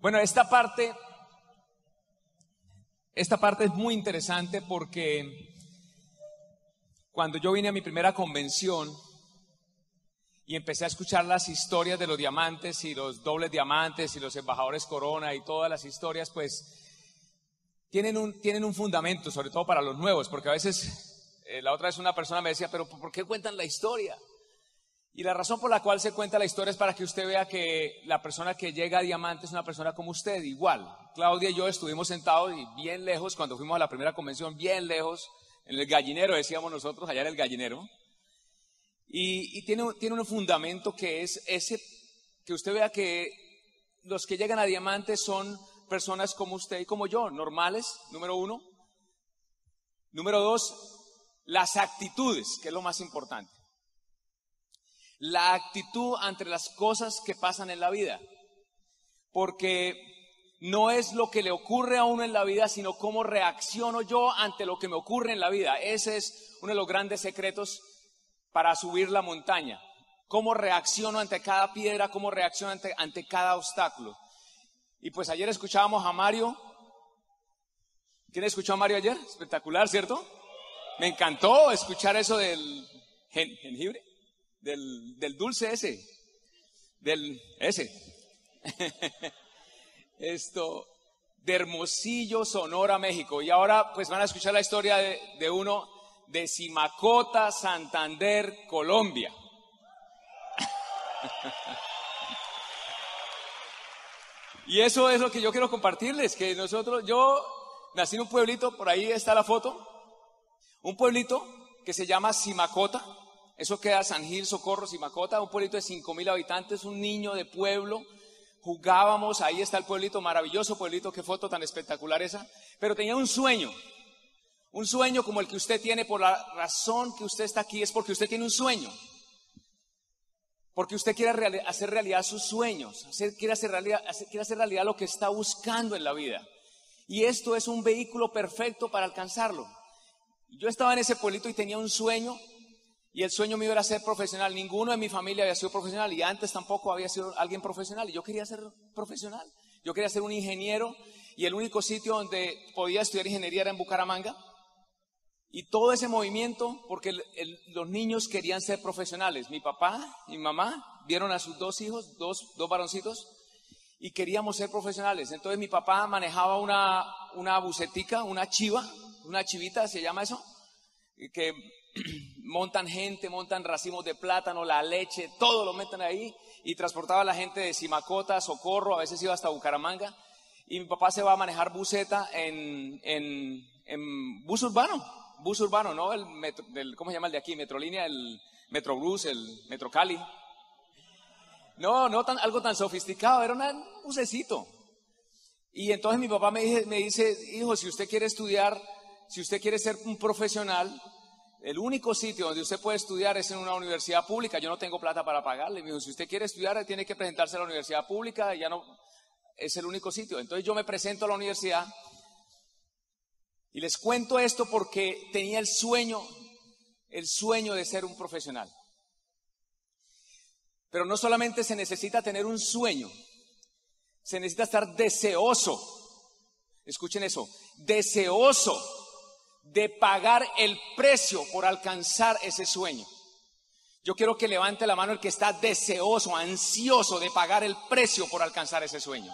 Bueno, esta parte, esta parte es muy interesante porque cuando yo vine a mi primera convención y empecé a escuchar las historias de los diamantes y los dobles diamantes y los embajadores corona y todas las historias, pues tienen un, tienen un fundamento, sobre todo para los nuevos, porque a veces, eh, la otra vez una persona me decía, pero ¿por qué cuentan la historia? Y la razón por la cual se cuenta la historia es para que usted vea que la persona que llega a Diamante es una persona como usted, igual. Claudia y yo estuvimos sentados y bien lejos, cuando fuimos a la primera convención, bien lejos, en el gallinero, decíamos nosotros, allá en el gallinero. Y, tiene, tiene un fundamento que es ese, que usted vea que los que llegan a Diamante son personas como usted y como yo, normales, número uno. Número dos, las actitudes, que es lo más importante la actitud ante las cosas que pasan en la vida. Porque no es lo que le ocurre a uno en la vida, sino cómo reacciono yo ante lo que me ocurre en la vida. Ese es uno de los grandes secretos para subir la montaña. Cómo reacciono ante cada piedra, cómo reacciono ante, ante cada obstáculo. Y pues ayer escuchábamos a Mario. ¿Quién escuchó a Mario ayer? Espectacular, ¿cierto? Me encantó escuchar eso del jengibre del, del dulce ese, del ese. Esto, de Hermosillo, Sonora, México. Y ahora pues van a escuchar la historia de, de uno de Simacota, Santander, Colombia. y eso es lo que yo quiero compartirles, que nosotros, yo nací en un pueblito, por ahí está la foto, un pueblito que se llama Simacota, eso queda San Gil, Socorro, Simacota, un pueblito de cinco mil habitantes, un niño de pueblo. Jugábamos, ahí está el pueblito, maravilloso pueblito, qué foto tan espectacular esa. Pero tenía un sueño, un sueño como el que usted tiene por la razón que usted está aquí, es porque usted tiene un sueño. Porque usted quiere hacer realidad sus sueños, quiere, hacer realidad, quiere hacer realidad lo que está buscando en la vida. Y esto es un vehículo perfecto para alcanzarlo. Yo estaba en ese pueblito y tenía un sueño y el sueño mío era ser profesional. Ninguno de mi familia había sido profesional y antes tampoco había sido alguien profesional. Y yo quería ser profesional. Yo quería ser un ingeniero y el único sitio donde podía estudiar ingeniería era en Bucaramanga. Y todo ese movimiento, porque los niños querían ser profesionales. Mi papá y mi mamá vieron a sus dos hijos, dos, dos varoncitos, y queríamos ser profesionales. Entonces mi papá manejaba una, una bucetica, una chiva, una chivita, se llama eso, que montan gente, montan racimos de plátano, la leche, todo lo meten ahí y transportaba a la gente de Simacota, Socorro, a veces iba hasta Bucaramanga y mi papá se va a manejar buseta en, en, bus urbano, bus urbano, ¿no? El, metro, ¿Cómo se llama el de aquí? Metrolínea, el Metrobús, el Metrocali. No, no tan, algo tan sofisticado, era un bucecito. Y entonces mi papá me dice, me dice, hijo, si usted quiere estudiar, si usted quiere ser un profesional, el único sitio donde usted puede estudiar es en una universidad pública. Yo no tengo plata para pagarle. Me dijo, si usted quiere estudiar, tiene que presentarse a la universidad pública. Ya no, es el único sitio. Entonces yo me presento a la universidad y les cuento esto porque tenía el sueño, el sueño de ser un profesional. Pero no solamente se necesita tener un sueño, se necesita estar deseoso. Escuchen eso, deseoso de pagar el precio por alcanzar ese sueño. Yo quiero que levante la mano el que está deseoso, ansioso de pagar el precio por alcanzar ese sueño.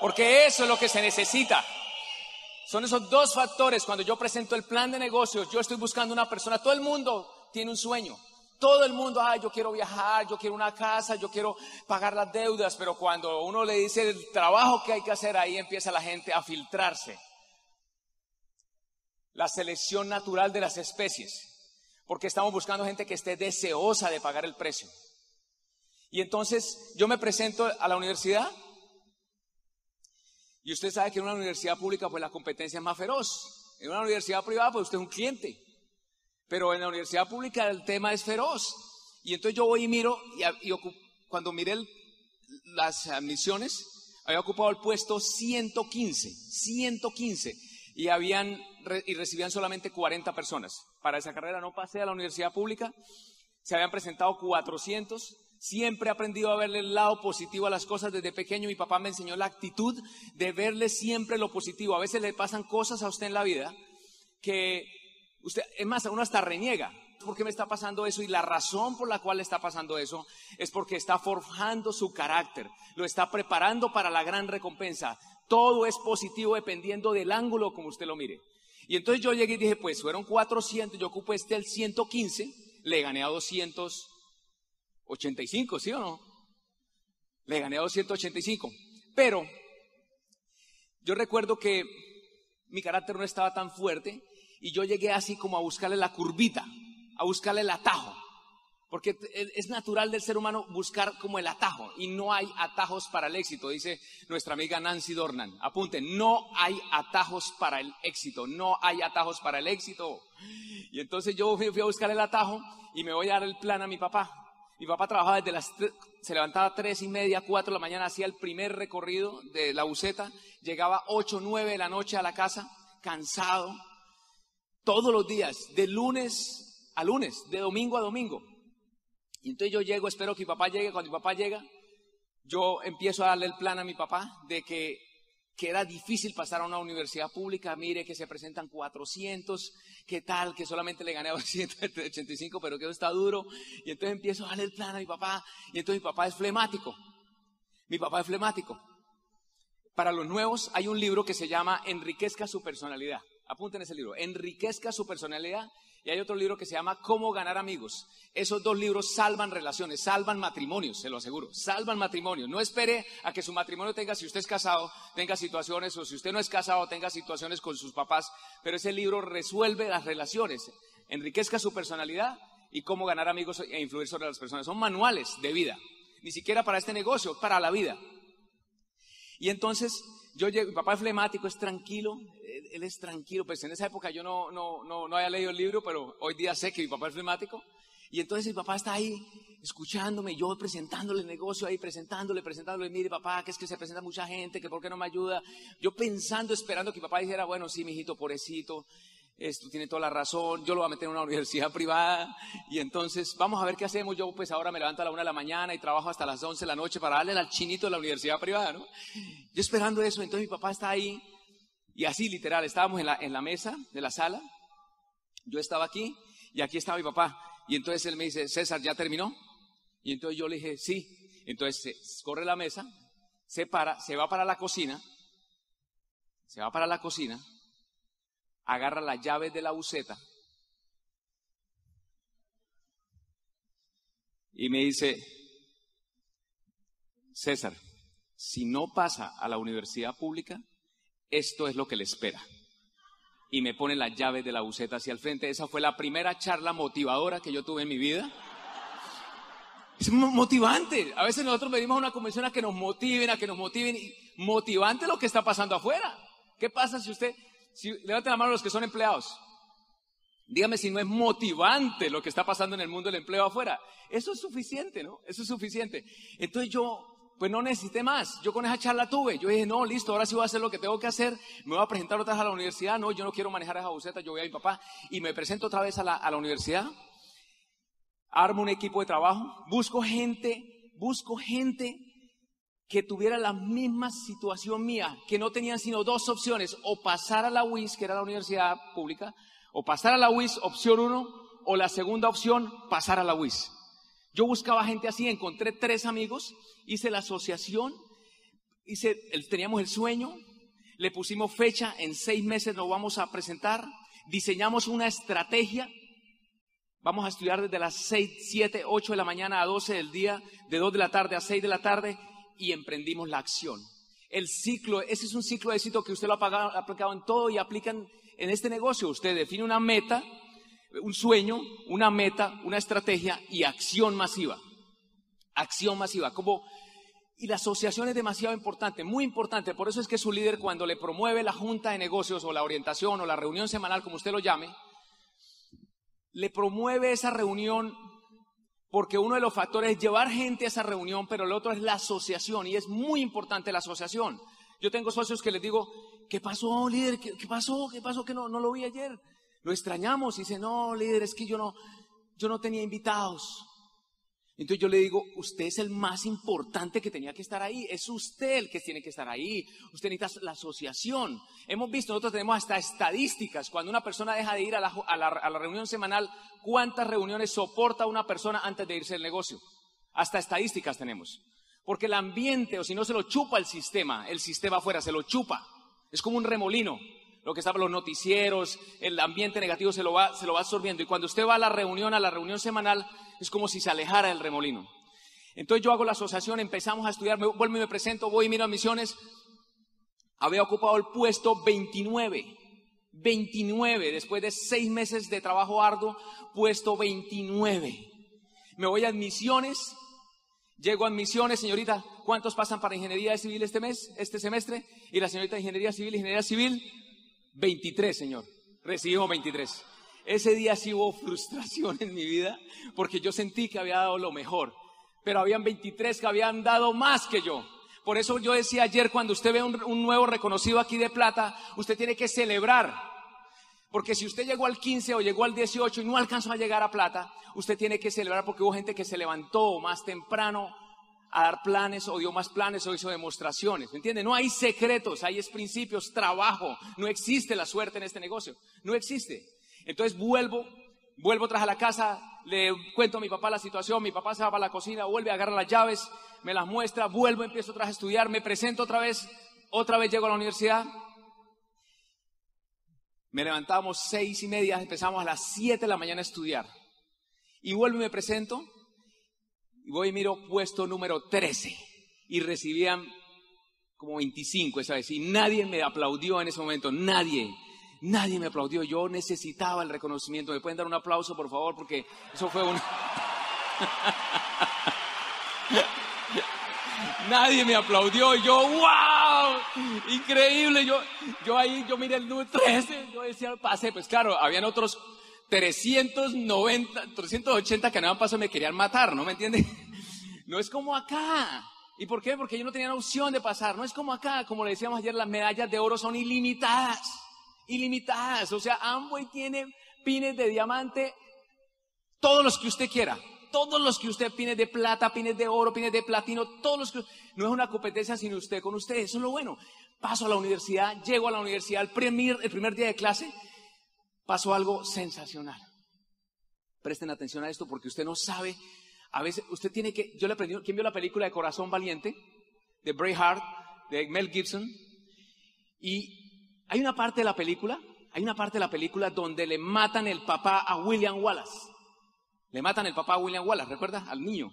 Porque eso es lo que se necesita. Son esos dos factores. Cuando yo presento el plan de negocios, yo estoy buscando una persona. Todo el mundo tiene un sueño. Todo el mundo, ah, yo quiero viajar, yo quiero una casa, yo quiero pagar las deudas. Pero cuando uno le dice el trabajo que hay que hacer, ahí empieza la gente a filtrarse la selección natural de las especies, porque estamos buscando gente que esté deseosa de pagar el precio. Y entonces yo me presento a la universidad y usted sabe que en una universidad pública pues la competencia es más feroz. En una universidad privada pues usted es un cliente. Pero en la universidad pública el tema es feroz. Y entonces yo voy y miro y, cuando miré las admisiones había ocupado el puesto 115, 115 y habían y recibían solamente 40 personas. Para esa carrera no pasé a la universidad pública. Se habían presentado 400 Siempre he aprendido a verle el lado positivo a las cosas desde pequeño. Mi papá me enseñó la actitud de verle siempre lo positivo. A veces le pasan cosas a usted en la vida que usted, es más, uno hasta reniega. ¿Por qué me está pasando eso? Y la razón por la cual le está pasando eso es porque está forjando su carácter, lo está preparando para la gran recompensa. Todo es positivo dependiendo del ángulo como usted lo mire. Y entonces yo llegué y dije, pues fueron 400, yo ocupo este el 115, le gané a 200 85, ¿sí o no? Le gané a 285. Pero yo recuerdo que mi carácter no estaba tan fuerte y yo llegué así como a buscarle la curvita, a buscarle el atajo. Porque es natural del ser humano buscar como el atajo y no hay atajos para el éxito, dice nuestra amiga Nancy Dornan. Apunten, no hay atajos para el éxito, no hay atajos para el éxito. Y entonces yo fui, a buscar el atajo y me voy a dar el plan a mi papá. Mi papá trabajaba desde las, se levantaba a tres y media, cuatro de la mañana, hacía el primer recorrido de la buceta, llegaba ocho, nueve de la noche a la casa, cansado, todos los días, de lunes a lunes, de domingo a domingo. Y entonces yo llego, espero que mi papá llegue, cuando mi papá llega, yo empiezo a darle el plan a mi papá de que que era difícil pasar a una universidad pública, mire que se presentan 400, qué tal, que solamente le gané a 285, pero que está duro. Y entonces empiezo a darle el plan a mi papá, y entonces mi papá es flemático. Mi papá es flemático. Para los nuevos hay un libro que se llama Enriquezca su personalidad. Apunten ese libro, Enriquezca su personalidad y hay otro libro que se llama Cómo ganar amigos. Esos dos libros salvan relaciones, salvan matrimonios, se lo aseguro, salvan matrimonios. No espere a que su matrimonio tenga, si usted es casado, tenga situaciones, o si usted no es casado, tenga situaciones con sus papás, pero ese libro resuelve las relaciones, enriquezca su personalidad y cómo ganar amigos e influir sobre las personas. Son manuales de vida, ni siquiera para este negocio, para la vida. Y entonces, yo llego, mi papá es flemático, es tranquilo, él, es tranquilo, pues en esa época yo no, no, no, no había leído el libro, pero hoy día sé que mi papá es flemático. Y entonces mi papá está ahí escuchándome, yo presentándole el negocio ahí, presentándole, presentándole, mire papá, que es que se presenta mucha gente, que por qué no me ayuda. Yo pensando, esperando que mi papá dijera, bueno, sí, mijito, pobrecito, esto tiene toda la razón, yo lo voy a meter en una universidad privada y entonces vamos a ver qué hacemos. Yo pues ahora me levanto a la una de la mañana y trabajo hasta las once de la noche para darle al chinito de la universidad privada, ¿no? Yo esperando eso, entonces mi papá está ahí y así literal, estábamos en la, en la mesa de la sala, yo estaba aquí y aquí estaba mi papá y entonces él me dice, César, ¿ya terminó? Y entonces yo le dije, sí. Entonces corre la mesa, se para, se va para la cocina, se va para la cocina agarra la llave de la buceta y me dice, César, si no pasa a la universidad pública, esto es lo que le espera. Y me pone la llave de la buceta hacia el frente. Esa fue la primera charla motivadora que yo tuve en mi vida. Es motivante. A veces nosotros venimos a una convención a que nos motiven, a que nos motiven. Motivante lo que está pasando afuera. ¿Qué pasa si usted si, levanten la mano los que son empleados. Dígame si no es motivante lo que está pasando en el mundo del empleo afuera. Eso es suficiente, ¿no? Eso es suficiente. Entonces yo, pues no necesité más. Yo con esa charla tuve. Yo dije, no, listo, ahora sí voy a hacer lo que tengo que hacer. Me voy a presentar otra vez a la universidad. No, yo no quiero manejar esa buceta. Yo voy a mi papá y me presento otra vez a la, a la universidad. Armo un equipo de trabajo. Busco gente, busco gente que tuviera la misma situación mía, que no tenían sino dos opciones, o pasar a la UIS, que era la universidad pública, o pasar a la UIS, opción uno, o la segunda opción, pasar a la UIS. Yo buscaba gente así, encontré tres amigos, hice la asociación, hice, teníamos el sueño, le pusimos fecha, en seis meses nos vamos a presentar, diseñamos una estrategia, vamos a estudiar desde las seis, siete, ocho de la mañana a doce del día, de dos de la tarde a seis de la tarde, y emprendimos la acción. El ciclo, ese es un ciclo de éxito que usted lo ha aplicado en todo y aplican en este negocio. Usted define una meta, un sueño, una meta, una estrategia y acción masiva. Acción masiva. Como, y la asociación es demasiado importante, muy importante. Por eso es que su líder cuando le promueve la junta de negocios o la orientación o la reunión semanal, como usted lo llame, le promueve esa reunión porque uno de los factores es llevar gente a esa reunión, pero el otro es la asociación y es muy importante la asociación. Yo tengo socios que les digo, ¿qué pasó, líder? ¿Qué, pasó? ¿Qué pasó que no, no lo vi ayer? Lo extrañamos y dice, no, líder, es que yo no, yo no tenía invitados. Entonces yo le digo, usted es el más importante que tenía que estar ahí, es usted el que tiene que estar ahí, usted necesita la asociación. Hemos visto, nosotros tenemos hasta estadísticas, cuando una persona deja de ir a la, reunión semanal, cuántas reuniones soporta una persona antes de irse al negocio. Hasta estadísticas tenemos. Porque el ambiente, o si no se lo chupa el sistema, el sistema afuera se lo chupa. Es como un remolino. Lo que está los noticieros, el ambiente negativo se lo, va, se lo va absorbiendo. Y cuando usted va a la reunión, a la reunión semanal, es como si se alejara del remolino. Entonces yo hago la asociación, empezamos a estudiar, me, vuelvo y me presento, voy y miro a misiones. Había ocupado el puesto 29. 29, después de seis meses de trabajo arduo, puesto 29. Me voy a admisiones, llego a admisiones, señorita, ¿cuántos pasan para ingeniería civil este mes, este semestre? Y la señorita de ingeniería civil, ingeniería civil, 23, señor. Recibimos 23. Ese día sí hubo frustración en mi vida porque yo sentí que había dado lo mejor, pero habían 23 que habían dado más que yo. Por eso yo decía ayer, cuando usted ve un, un nuevo reconocido aquí de plata, usted tiene que celebrar. Porque si usted llegó al 15 o llegó al 18 y no alcanzó a llegar a plata, usted tiene que celebrar porque hubo gente que se levantó más temprano a dar planes o dio más planes o hizo demostraciones. ¿Me entiende? No hay secretos, hay principios, trabajo. No existe la suerte en este negocio. No existe. Entonces vuelvo, vuelvo tras a la casa, le cuento a mi papá la situación, mi papá se va a la cocina, vuelve, agarra las llaves, me las muestra, vuelvo, empiezo otra a estudiar, me presento otra vez, otra vez llego a la universidad. Me levantamos seis y media, empezamos a las siete de la mañana a estudiar. Y vuelvo y me presento, y voy y miro puesto número 13. Y recibían como 25 esa vez. Y nadie me aplaudió en ese momento, nadie. Nadie me aplaudió. Yo necesitaba el reconocimiento. ¿Me pueden dar un aplauso, por favor? Porque eso fue un... Nadie me aplaudió. Yo, wow, increíble. Yo, yo ahí, yo miré el número 13. Yo decía, pasé. Pues claro, habían otros 390, 380 que no paso me querían matar, ¿no me entiende? No es como acá. ¿Y por qué? Porque ellos no tenían opción de pasar. No es como acá, como le decíamos ayer, las medallas de oro son ilimitadas ilimitadas. O sea, Amway tiene pines de diamante, todos los que usted quiera. Todos los que usted pines de plata, pines de oro, pines de platino, todos los que... No es una competencia sin usted con usted, eso es lo bueno. Paso a la universidad, llego a la universidad, el primer, el primer día de clase, pasó algo sensacional. Presten atención a esto porque usted no sabe, a veces usted tiene que, yo le aprendí, ¿quién vio la película de Corazón Valiente? De Braveheart, de Mel Gibson. Y hay una parte de la película, hay una parte de la película donde le matan el papá a William Wallace. Le matan el papá a William Wallace, ¿recuerda? Al niño.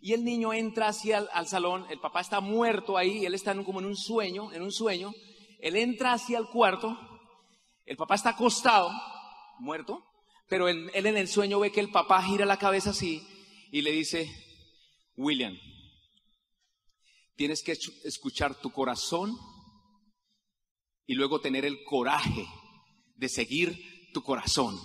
Y el niño entra el, al salón, el papá está muerto ahí, él está como en un sueño, en un sueño. Él entra hacia el cuarto, el papá está acostado, muerto, pero él en el sueño ve que el papá gira la cabeza así y le dice, William, tienes que escuchar tu corazón y luego tener el coraje de seguir tu corazón.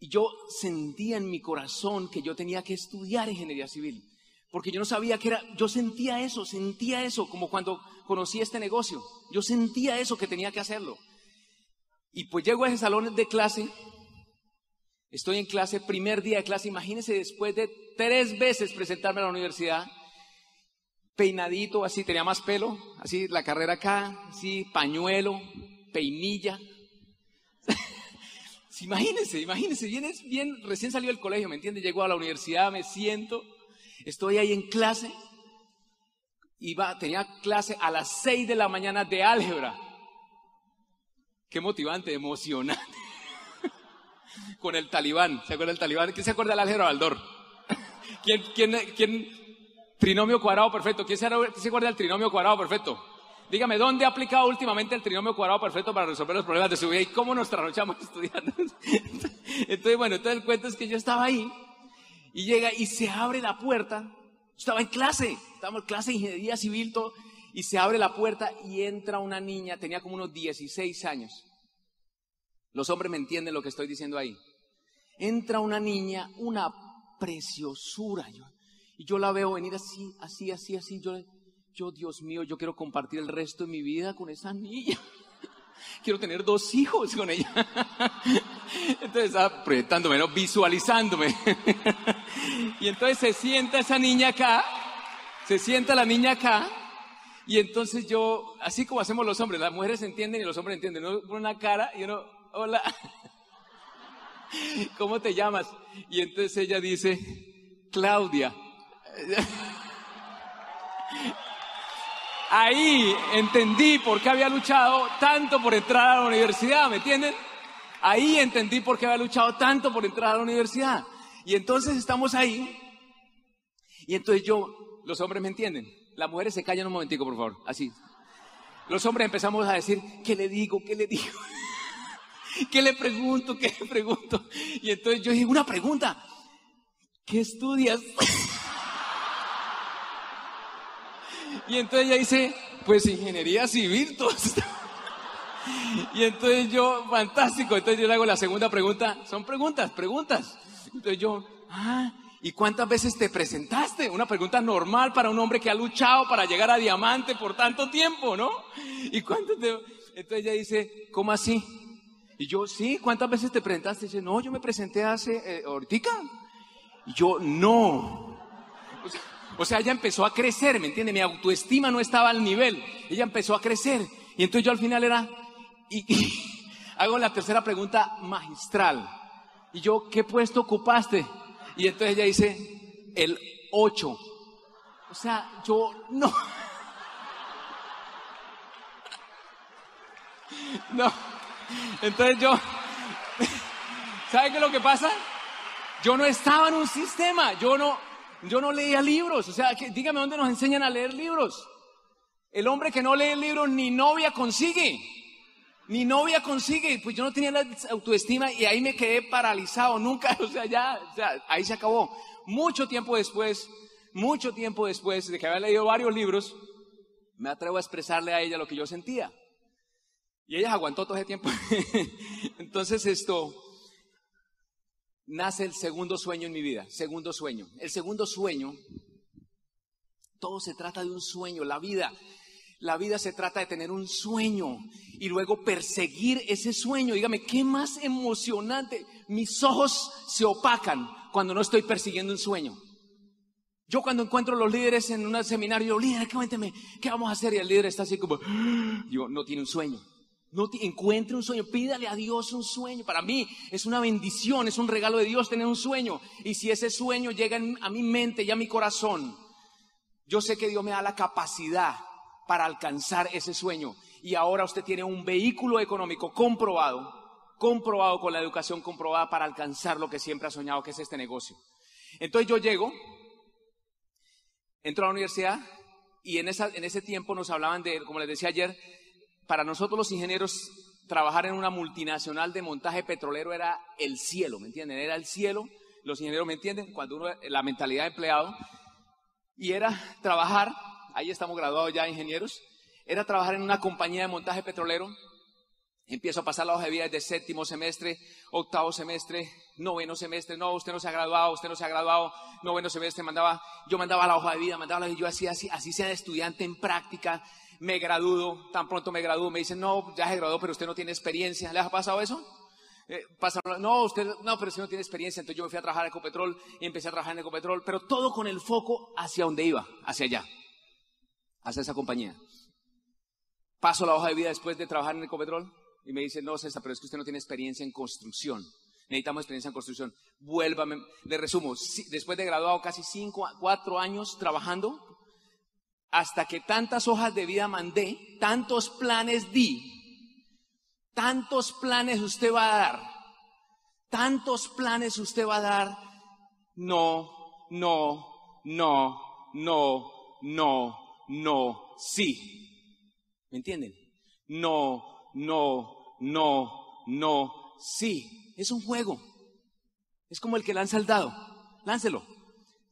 Y yo sentía en mi corazón que yo tenía que estudiar ingeniería civil, porque yo no sabía que era, yo sentía eso, sentía eso, como cuando conocí este negocio, yo sentía eso que tenía que hacerlo. Y pues llego a ese salón de clase, estoy en clase, primer día de clase, imagínense después de tres veces presentarme a la universidad, peinadito, así, tenía más pelo, así, la carrera acá, así, pañuelo, peinilla. imagínense, imagínense, bien, bien, recién salió del colegio, ¿me entiende? Llegó a la universidad, me siento, estoy ahí en clase, iba, tenía clase a las seis de la mañana de álgebra. Qué motivante, emocionante. Con el talibán, ¿se acuerda del talibán? ¿Quién se acuerda del álgebra Baldor? ¿Quién, quién, quién Trinomio cuadrado perfecto. ¿Quién se, acuerda del trinomio cuadrado perfecto? Dígame, ¿dónde ha aplicado últimamente el trinomio cuadrado perfecto para resolver los problemas de su vida? ¿Y cómo nos trasnochamos estudiando? entonces, bueno, entonces el cuento es que yo estaba ahí Y llega y se abre la puerta. Estaba en clase, estábamos en clase de ingeniería civil, todo, y se abre la puerta y entra una niña, tenía como unos 16 años. Los hombres me entienden lo que estoy diciendo ahí. Entra una niña, una preciosura. Yo, y yo la veo venir así, así, así, así. Yo, yo, Dios mío, yo quiero compartir el resto de mi vida con esa niña. Quiero tener dos hijos con ella. Entonces estaba proyectándome, ¿no? visualizándome. Y entonces se sienta esa niña acá, se sienta la niña acá, y entonces yo, así como hacemos los hombres, las mujeres entienden y los hombres entienden, ¿no? Con una cara y uno, hola, ¿cómo te llamas? Y entonces ella dice, Claudia. Ahí entendí por qué había luchado tanto por entrar a la universidad, ¿me entienden? Ahí entendí por qué había luchado tanto por entrar a la universidad. Y entonces estamos ahí. Y entonces yo, los hombres me entienden. Las mujeres se callan un momentico, por favor. Así. Los hombres empezamos a decir, ¿qué le digo? ¿Qué le digo? ¿Qué le pregunto? ¿Qué le pregunto? Y entonces yo dije, una pregunta. ¿Qué estudias? Y entonces ella dice, pues ingeniería civil. Y entonces yo, fantástico, entonces yo le hago la segunda pregunta, son preguntas, preguntas. Entonces yo, ah, ¿y cuántas veces te presentaste? Una pregunta normal para un hombre que ha luchado para llegar a diamante por tanto tiempo, ¿no? ¿Y cuántas te... Entonces ella dice, ¿cómo así? Y yo, sí, ¿cuántas veces te presentaste? Y dice, no, yo me presenté hace, eh, Y yo, no. Ella empezó a crecer, ¿me entiende? Mi autoestima no estaba al nivel. Ella empezó a crecer. Y entonces yo al final era, hago la tercera pregunta magistral. Y yo, ¿qué puesto ocupaste? Y entonces ella dice, el 8. O sea, yo no. No. Entonces yo, ¿sabe qué es lo que pasa? Yo no estaba en un sistema, yo no, yo no leía libros, o sea, dígame dónde nos enseñan a leer libros. El hombre que no lee libros ni novia consigue. Ni novia consigue. Pues yo no tenía la autoestima y ahí me quedé paralizado. Nunca, o sea, ya, o sea, ahí se acabó. Mucho tiempo después, mucho tiempo después de que había leído varios libros, me atrevo a expresarle a ella lo que yo sentía. Y ella aguantó todo ese tiempo. Entonces esto, nace el segundo sueño en mi vida, segundo sueño. El segundo sueño, todo se trata de un sueño, la vida. La vida se trata de tener un sueño y luego perseguir ese sueño. Dígame, ¿qué más emocionante? Mis ojos se opacan cuando no estoy persiguiendo un sueño. Yo cuando encuentro a los líderes en un seminario, yo, líder, cuénteme, ¿qué vamos a hacer? Y el líder está así como, yo, no tiene un sueño. No encuentre un sueño, pídale a Dios un sueño. Para mí es una bendición, es un regalo de Dios tener un sueño. Y si ese sueño llega a mi mente y a mi corazón, yo sé que Dios me da la capacidad para alcanzar ese sueño. Y ahora usted tiene un vehículo económico comprobado, comprobado con la educación comprobada para alcanzar lo que siempre ha soñado, que es este negocio. Entonces yo llego, entro a la universidad y en, en ese tiempo nos hablaban de, como les decía ayer, para nosotros los ingenieros, trabajar en una multinacional de montaje petrolero era el cielo, ¿me entienden? Era el cielo, los ingenieros me entienden, cuando uno, la mentalidad de empleado, y era trabajar, ahí estamos graduados ya ingenieros, era trabajar en una compañía de montaje petrolero, empiezo a pasar la hoja de vida desde séptimo semestre, octavo semestre, noveno semestre, no, usted no se ha graduado, usted no se ha graduado, noveno semestre, mandaba, yo mandaba la hoja de vida, mandaba la, yo hacía así, así sea de estudiante en práctica, me gradúo, tan pronto me gradúo, me dicen, no, ya se graduó, pero usted no tiene experiencia. ¿Le ha pasado eso? Eh, no, usted, no, pero usted no tiene experiencia. Entonces yo me fui a trabajar en Ecopetrol y empecé a trabajar en Ecopetrol, pero todo con el foco hacia donde iba, hacia allá, hacia esa compañía. Paso la hoja de vida después de trabajar en Ecopetrol y me dicen, no, César, pero es que usted no tiene experiencia en construcción. Necesitamos experiencia en construcción. Vuélvame, le resumo, después de graduado casi cinco, cuatro años trabajando, hasta que tantas hojas de vida mandé, tantos planes di, tantos planes usted va a dar, tantos planes usted va a dar, no, no, no, no, no, no, sí. ¿Me entienden? No, no, no, no, sí. Es un juego. Es como el que lanza el dado. láncelo.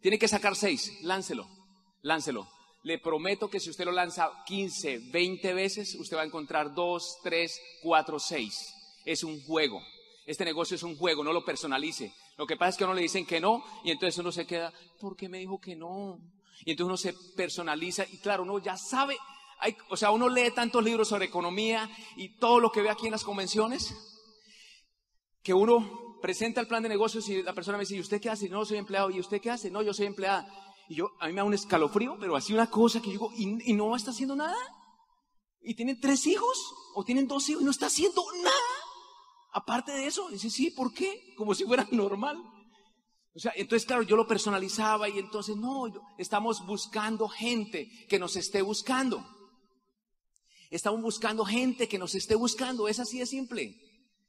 Tiene que sacar seis, láncelo, láncelo. Le prometo que si usted lo lanza 15, 20 veces, usted va a encontrar 2, 3, 4, 6. Es un juego. Este negocio es un juego, no lo personalice. Lo que pasa es que a uno le dicen que no y entonces uno se queda, ¿por qué me dijo que no? Y entonces uno se personaliza y claro, uno ya sabe, o sea, uno lee tantos libros sobre economía y todo lo que ve aquí en las convenciones, que uno presenta el plan de negocios y la persona me dice, ¿y usted qué hace? No, soy empleado. ¿Y usted qué hace? No, yo soy empleada. Y yo, a mí me da un escalofrío, pero así una cosa que yo digo, ¿y, no está haciendo nada? ¿Y tienen tres hijos? ¿O tienen dos hijos y no está haciendo nada? Aparte de eso, dice, sí, ¿por qué? Como si fuera normal. O sea, entonces, claro, yo lo personalizaba y entonces, no, estamos buscando gente que nos esté buscando. Estamos buscando gente que nos esté buscando. Es así de simple.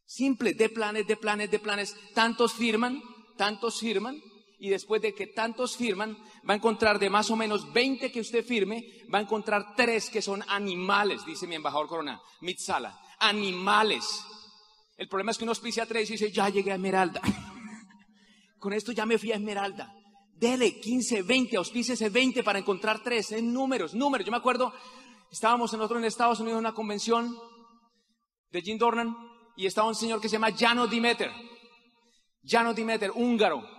Simple, de planes, de planes, de planes. Tantos firman, tantos firman. Y después de que tantos firman, va a encontrar de más o menos 20 que usted firme, va a encontrar tres que son animales, dice mi embajador Corona, Mitzala. Animales el problema es que uno auspicia tres y dice, ya llegué a Esmeralda. Con esto ya me fui a Esmeralda. Dele 15, 20, auspícese 20 para encontrar tres, en números, números. Yo me acuerdo, estábamos nosotros en Estados Unidos en una convención de Jim Dornan y estaba un señor que se llama Jano Dimeter. Jano Dimeter, húngaro.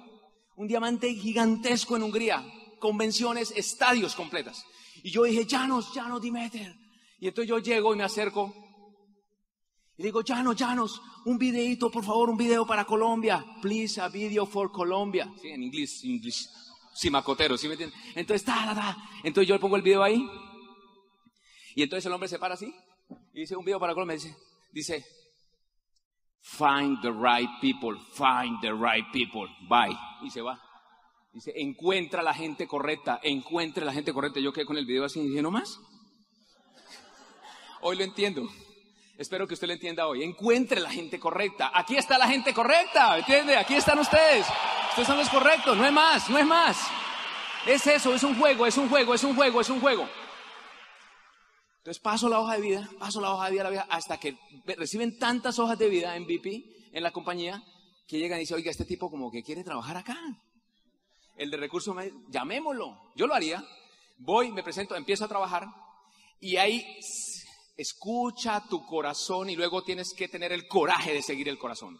Un diamante gigantesco en Hungría. Convenciones, estadios completas. Y yo dije, Janos, Jano Dimeter. Y entonces yo llego y me acerco y digo, Llanos, Llanos, un videito, por favor, un video para Colombia. Please, a video for Colombia. Sí, en inglés, inglés. Sí, macotero, ¿sí me entienden? Entonces, ta, ta, Entonces yo le pongo el video ahí. Y entonces el hombre se para así. Y dice, un video para Colombia. Dice, dice, find the right people, find the right people. Bye. Y se va. Dice, encuentra la gente correcta, encuentre la gente correcta. Yo quedé con el video así y dije, no más. Hoy lo entiendo. Espero que usted lo entienda hoy. Encuentre la gente correcta. Aquí está la gente correcta, ¿entiende? Aquí están ustedes. Ustedes son los correctos, no es más, no es más. Es eso, es un juego, es un juego, es un juego, es un juego. Entonces paso la hoja de vida, paso la hoja de vida, la vida hasta que reciben tantas hojas de vida en VP, en la compañía, que llegan y dicen, oiga, este tipo como que quiere trabajar acá. El de recursos, llamémoslo. Yo lo haría. Voy, me presento, empiezo a trabajar y hay Escucha tu corazón y luego tienes que tener el coraje de seguir el corazón.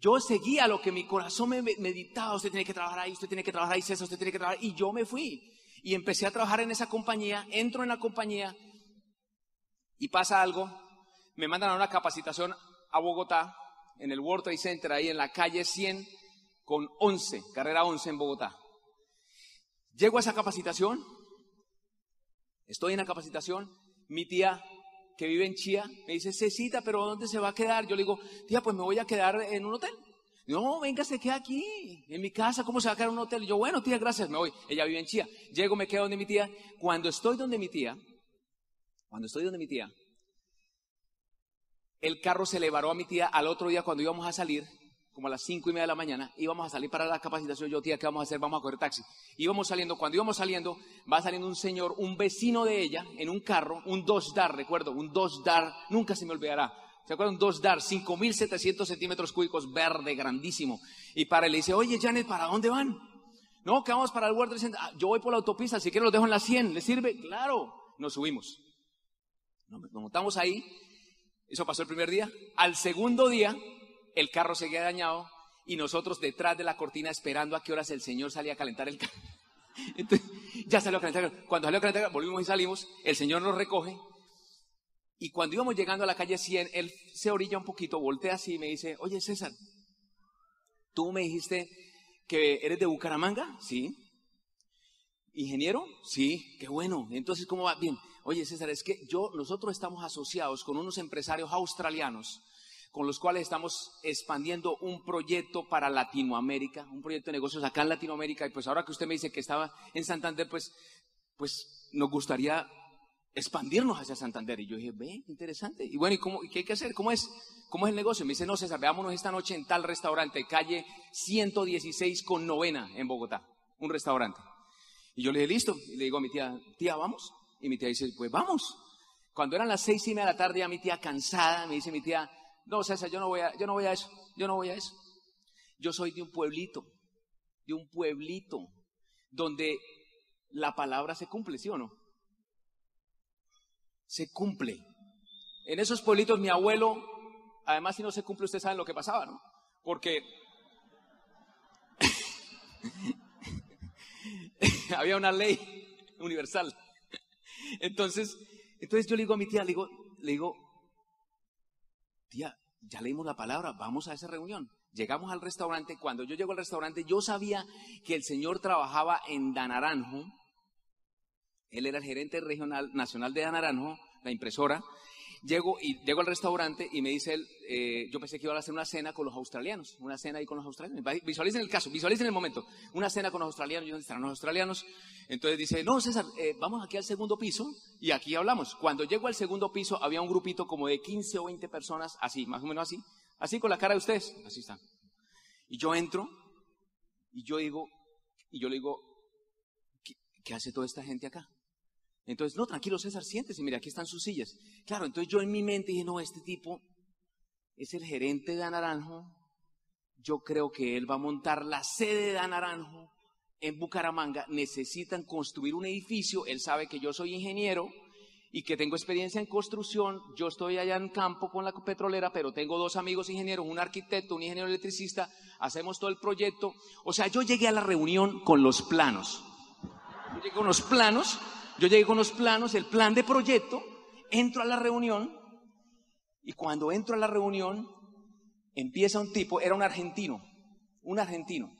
Yo seguía lo que mi corazón me meditaba, usted tiene que trabajar ahí, usted tiene que trabajar ahí, César, usted tiene que trabajar, y yo me fui. Y empecé a trabajar en esa compañía, entro en la compañía y pasa algo, me mandan a una capacitación a Bogotá, en el World Trade Center, ahí en la calle 100, con 11, carrera 11 en Bogotá. Llego a esa capacitación, estoy en la capacitación, mi tía que vive en Chía me dice, Cecita, pero ¿dónde se va a quedar? Yo le digo, tía, pues me voy a quedar en un hotel. No, venga, se queda aquí, en mi casa, ¿cómo se va a quedar en un hotel? yo, bueno, tía, gracias, me voy. Ella vive en Chía. Llego, me quedo donde mi tía. Cuando estoy donde mi tía, cuando estoy donde mi tía, el carro se le varó a mi tía al otro día cuando íbamos a salir como a las cinco y media de la mañana, íbamos a salir para la capacitación, yo, tía, ¿qué vamos a hacer? Vamos a correr taxi. Íbamos saliendo, cuando íbamos saliendo, va saliendo un señor, un vecino de ella, en un carro, un dos dar, recuerdo, un dos dar, nunca se me olvidará. ¿Se acuerdan? Dos dar, 5.700 centímetros cúbicos, verde, grandísimo. Y para él le dice, oye, Janet, ¿para dónde van? No, que vamos para el World Trade ah, yo voy por la autopista, si quieren los dejo en la 100, ¿le sirve? Claro, nos subimos. Nos montamos ahí, eso pasó el primer día. Al segundo día, el carro seguía dañado y nosotros detrás de la cortina esperando a qué horas el Señor salía a calentar el carro. Entonces, ya salió a calentar. Cuando salió a calentar, volvimos y salimos, el Señor nos recoge. Y cuando íbamos llegando a la calle 100, él se orilla un poquito, voltea así y me dice, oye César, tú me dijiste que eres de Bucaramanga, sí. ¿Ingeniero? Sí, qué bueno. Entonces, ¿cómo va? Bien. Oye, César, es que yo, nosotros estamos asociados con unos empresarios australianos con los cuales estamos expandiendo un proyecto para Latinoamérica, un proyecto de negocios acá en Latinoamérica. Y pues ahora que usted me dice que estaba en Santander, pues, pues nos gustaría expandirnos hacia Santander. Y yo dije, ve, interesante. Y bueno, ¿y, cómo, qué hay que hacer? ¿Cómo es, ¿Cómo es el negocio? Me dice, no, César, veámonos esta noche en tal restaurante, calle 116 con novena en Bogotá, un restaurante. Y yo le dije, listo. Y le digo a mi tía, tía, ¿vamos? Y mi tía dice, pues vamos. Cuando eran las seis y media de la tarde, ya mi tía cansada, me dice mi tía, no, César, yo no voy a, yo no voy a eso, yo no voy a eso. Yo soy de un pueblito, de un pueblito donde la palabra se cumple, ¿sí o no? Se cumple. En esos pueblitos mi abuelo, además si no se cumple, ustedes saben lo que pasaba, ¿no? Porque había una ley universal. Entonces, entonces yo le digo a mi tía, le digo, le digo, tía, ya leímos la palabra, vamos a esa reunión. Llegamos al restaurante, cuando yo llego al restaurante, yo sabía que el señor trabajaba en Danaranjo, él era el gerente regional nacional de Danaranjo, la impresora, Llego, y, llego al restaurante y me dice él, eh, yo pensé que iba a hacer una cena con los australianos, una cena ahí con los australianos. Visualicen el caso, visualicen el momento. Una cena con los australianos, ¿y dónde estarán los australianos? Entonces dice, no, César, eh, vamos aquí al segundo piso y aquí hablamos. Cuando llego al segundo piso había un grupito como de 15 o 20 personas, así, más o menos así, así con la cara de ustedes, así están. Y yo entro y yo digo, y yo le digo, qué hace toda esta gente acá? Entonces, no, tranquilo César, siéntese, mira, aquí están sus sillas. Claro, entonces yo en mi mente dije, no, este tipo es el gerente de Anaranjo. Yo creo que él va a montar la sede de Anaranjo en Bucaramanga. Necesitan construir un edificio. Él sabe que yo soy ingeniero y que tengo experiencia en construcción. Yo estoy allá en campo con la petrolera, pero tengo dos amigos ingenieros, un arquitecto, un ingeniero electricista. Hacemos todo el proyecto. O sea, yo llegué a la reunión con los planos. Yo llegué con los planos yo llegué con los planos, el plan de proyecto, entro a la reunión y cuando entro a la reunión empieza un tipo, era un argentino, un argentino.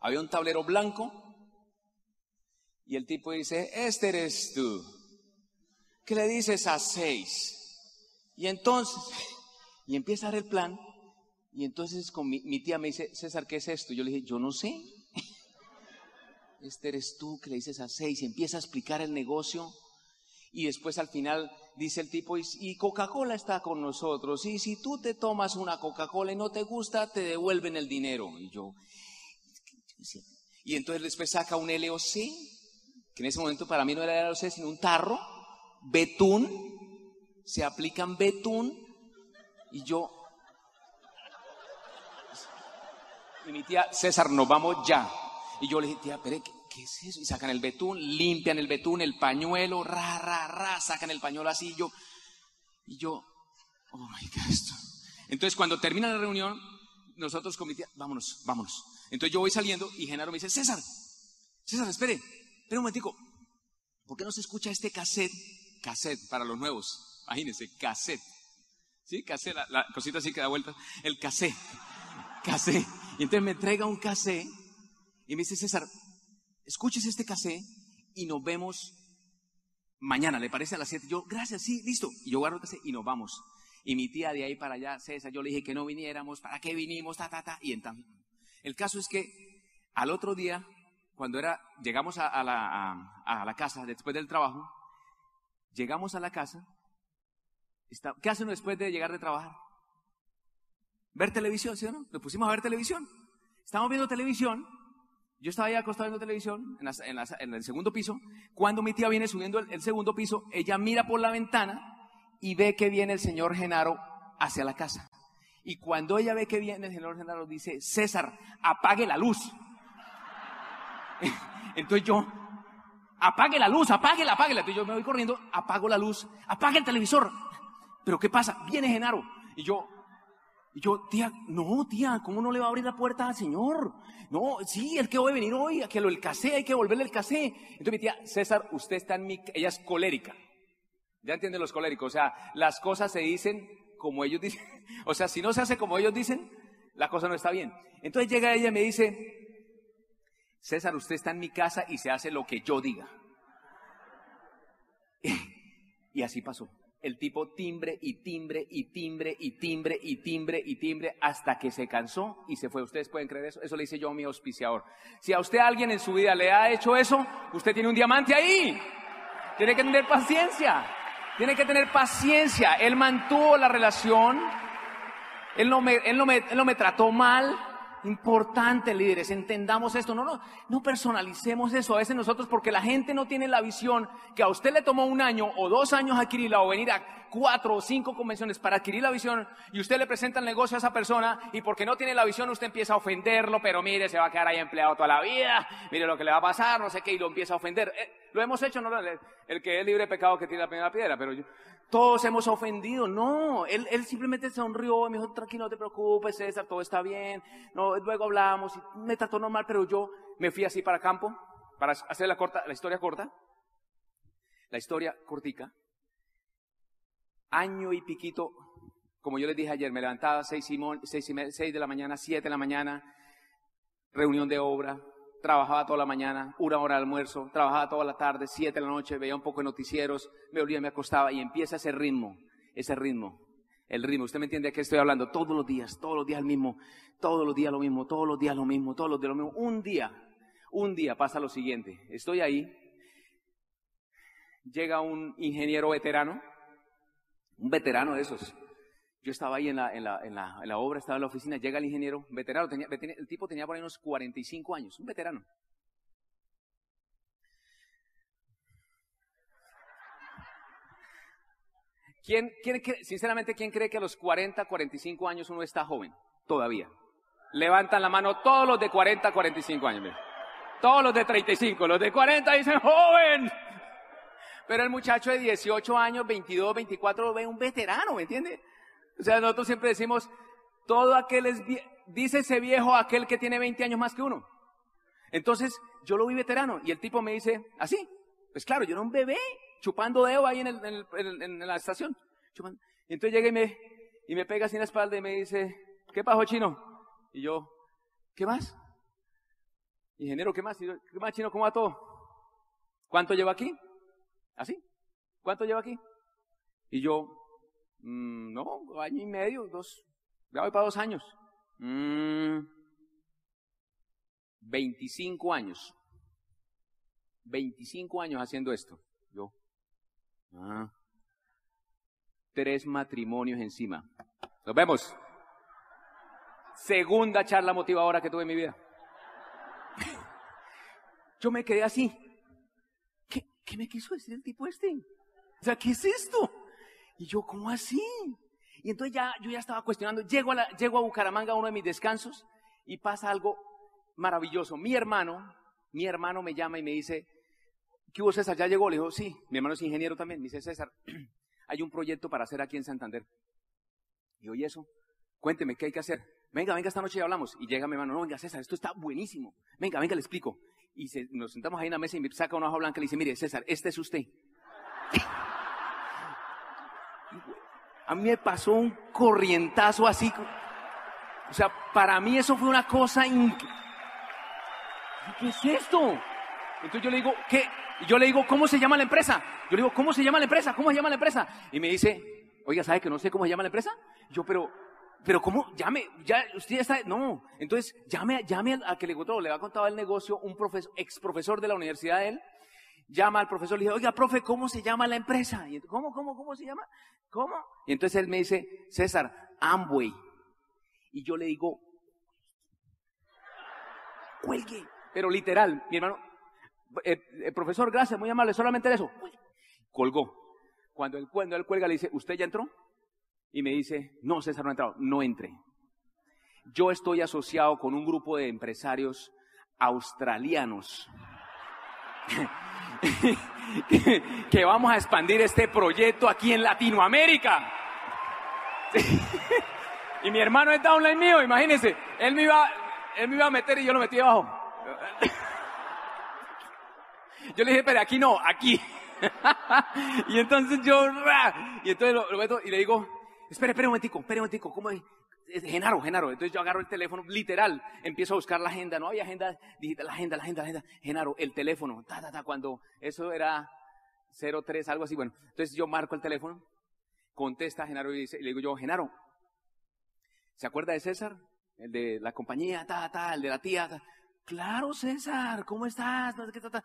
Había un tablero blanco y el tipo dice, este eres tú. ¿Qué le dices a seis? Y entonces, y empieza a dar el plan y entonces con mi, mi tía me dice, César, ¿qué es esto? Yo le dije, yo no sé este eres tú que le dices a seis y empieza a explicar el negocio y después al final dice el tipo, y, Coca-Cola está con nosotros, y si tú te tomas una Coca-Cola y no te gusta, te devuelven el dinero. Y yo, y entonces después saca un LOC, que en ese momento para mí no era LOC, sino un tarro, betún, se aplican betún, y yo, y mi tía, César, nos vamos ya. Y yo le dije, tía, pero ¿qué, es eso? Y sacan el betún, limpian el betún, el pañuelo, ra, ra, ra, sacan el pañuelo así. Y yo, y yo, oh my God, esto. Entonces, cuando termina la reunión, nosotros con mi tía, vámonos, vámonos. Entonces yo voy saliendo y Genaro me dice, César, César, espere, espere un momentico. ¿Por qué no se escucha este cassette? Cassette para los nuevos. Imagínense, cassette. ¿Sí? Cassette, la, la cosita así que da vuelta. El cassette. Cassette. Y entonces me entrega un cassette y me dice, César, escuches este casé y nos vemos mañana, ¿le parece a las 7? Yo, gracias, sí, listo. Y yo guardo el casé y nos vamos. Y mi tía de ahí para allá, César, yo le dije que no viniéramos, ¿para qué vinimos? Ta, ta, ta. Y entonces, el caso es que al otro día, cuando era, llegamos a, la, a, la, casa después del trabajo, llegamos a la casa, ¿qué hacen después de llegar de trabajar? Ver televisión, ¿sí o no? Nos pusimos a ver televisión. Estamos viendo televisión yo estaba ahí acostado viendo televisión en, el segundo piso. Cuando mi tía viene subiendo el, segundo piso, ella mira por la ventana y ve que viene el señor Genaro hacia la casa. Y cuando ella ve que viene el señor Genaro, dice, César, apague la luz. Entonces yo, apague la luz, apáguela, apáguela. Entonces yo me voy corriendo, apago la luz, apague el televisor. Pero ¿qué pasa? Viene Genaro. Y yo, y yo, tía, no, tía, ¿cómo no le va a abrir la puerta al Señor? No, sí, el que voy a venir hoy, a que lo el casé, hay que volverle el casé. Entonces mi tía, César, usted está en mi, ella es colérica. Ya entienden los coléricos, o sea, las cosas se dicen como ellos dicen. O sea, si no se hace como ellos dicen, la cosa no está bien. Entonces llega ella y me dice, César, usted está en mi casa y se hace lo que yo diga. Y así pasó. El tipo timbre y timbre y timbre y timbre y timbre y timbre hasta que se cansó y se fue. ¿Ustedes pueden creer eso? Eso le hice yo a mi auspiciador. Si a usted alguien en su vida le ha hecho eso, usted tiene un diamante ahí. Tiene que tener paciencia. Tiene que tener paciencia. Él mantuvo la relación. Él no me, él no me, él no me trató mal. Importante, líderes, entendamos esto, no, no, no personalicemos eso a veces nosotros porque la gente no tiene la visión que a usted le tomó un año o dos años adquirirla o venir a cuatro o cinco convenciones para adquirir la visión y usted le presenta el negocio a esa persona y porque no tiene la visión usted empieza a ofenderlo, pero mire, se va a quedar ahí empleado toda la vida, mire lo que le va a pasar, no sé qué, y lo empieza a ofender. Eh, lo hemos hecho, no, el, que es libre de pecado que tiene la primera piedra, pero yo, todos hemos ofendido. No, él, él simplemente sonrió y me dijo, tranquilo, no te preocupes, César, todo está bien. No, luego hablamos y me trató normal, pero yo me fui así para campo, para hacer la, corta, la historia corta. La historia cortica. Año y piquito, como yo les dije ayer, me levantaba seis, seis, seis de la mañana, siete de la mañana, reunión de obra, trabajaba toda la mañana, una hora de almuerzo, trabajaba toda la tarde, siete de la noche, veía un poco de noticieros, me olía, me acostaba y empieza ese ritmo, ese ritmo, el ritmo. ¿Usted me entiende de qué estoy hablando? Todos los días, todos los días el mismo, todos los días lo mismo, todos los días lo mismo, todos los días lo mismo. Un día, un día pasa lo siguiente. Estoy ahí, llega un ingeniero veterano, un veterano de esos, yo estaba ahí en la, en, la, en, la, en la, obra, estaba en la oficina, llega el ingeniero, veterano, tenía, el tipo tenía por ahí unos 45 años, un veterano. ¿Quién, quién, sinceramente, ¿quién cree que a los 40, 45 años uno está joven? Todavía. Levantan la mano todos los de 40, 45 años. Todos los de 35, los de 40 dicen joven. Pero el muchacho de 18 años, 22, 24 lo ve un veterano, ¿me entiende? O sea, nosotros siempre decimos, todo aquel es, dice ese viejo aquel que tiene 20 años más que uno. Entonces, yo lo vi veterano y el tipo me dice, así, pues claro, yo era un bebé chupando dedo ahí en, en, la estación. Entonces llega y me, y me pega así en la espalda y me dice, ¿qué pasó, chino? Y yo, ¿qué más? Ingeniero, ¿qué más? ¿qué más, chino? ¿Cómo va todo? ¿Cuánto lleva aquí? ¿Así? ¿Cuánto lleva aquí? Y yo, Mm, no, año y medio, dos, ya voy para dos años. 25 mm, años. 25 años haciendo esto. Yo. Ah, tres matrimonios encima. Nos vemos. Segunda charla motivadora que tuve en mi vida. Yo me quedé así. ¿Qué, ¿Qué me quiso decir el tipo este? O sea, ¿qué es esto? Y yo, ¿cómo así? Y entonces ya, yo ya estaba cuestionando, llego a, la, llego a Bucaramanga uno de mis descansos y pasa algo maravilloso. Mi hermano, mi hermano me llama y me dice, ¿qué hubo César? ¿Ya llegó? Le digo, sí, mi hermano es ingeniero también. Me dice, César, hay un proyecto para hacer aquí en Santander. Y oye eso, cuénteme, ¿qué hay que hacer? Venga, venga, esta noche ya hablamos. Y llega mi hermano, no, venga César, esto está buenísimo. Venga, venga, le explico. Y nos sentamos ahí en la mesa y me saca una hoja blanca y le dice, mire, César, este es usted. A mí me pasó un corrientazo así. O sea, para mí eso fue una cosa ¿Qué es esto? Entonces yo le digo, ¿qué? yo le digo, ¿cómo se llama la empresa? Yo le digo, ¿cómo se llama la empresa? ¿Cómo se llama la empresa? Y me dice, oiga, ¿sabe que no sé cómo se llama la empresa? Yo, pero, pero ¿cómo? Llame, ya, usted ya está, no. Entonces, llame, llame a que le contó, le ha contado el negocio un profesor, ex profesor de la universidad de él, llama al profesor y le dice, oiga, profe, ¿cómo se llama la empresa? Y, ¿Cómo, cómo, cómo se llama? ¿Cómo? Y entonces él me dice, César, Amway. Y yo le digo, cuelgue. Pero literal, mi hermano, eh, eh, profesor, gracias, muy amable, solamente eso. Colgó. Cuando él, cuando él cuelga, le dice, ¿usted ya entró? Y me dice, no, César no ha entrado. No entre. Yo estoy asociado con un grupo de empresarios australianos que, vamos a expandir este proyecto aquí en Latinoamérica. y mi hermano es downline mío, imagínense, él me iba, él me iba a meter y yo lo metí abajo. yo le dije, pero aquí no, aquí. y entonces yo, y entonces lo, meto y le digo, espere, espere un momentico, espere un momentico, ¿cómo es? Genaro, Genaro. Entonces yo agarro el teléfono, literal, empiezo a buscar la agenda. No había agenda digital, la agenda, la agenda, la agenda. Genaro, el teléfono, ta, ta, ta, cuando eso era 03, algo así. Bueno, entonces yo marco el teléfono, contesta Genaro y, dice, le digo yo, Genaro, ¿se acuerda de César? El de la compañía, ta, ta, el de la tía. Claro, César, ¿cómo estás? No qué, ta,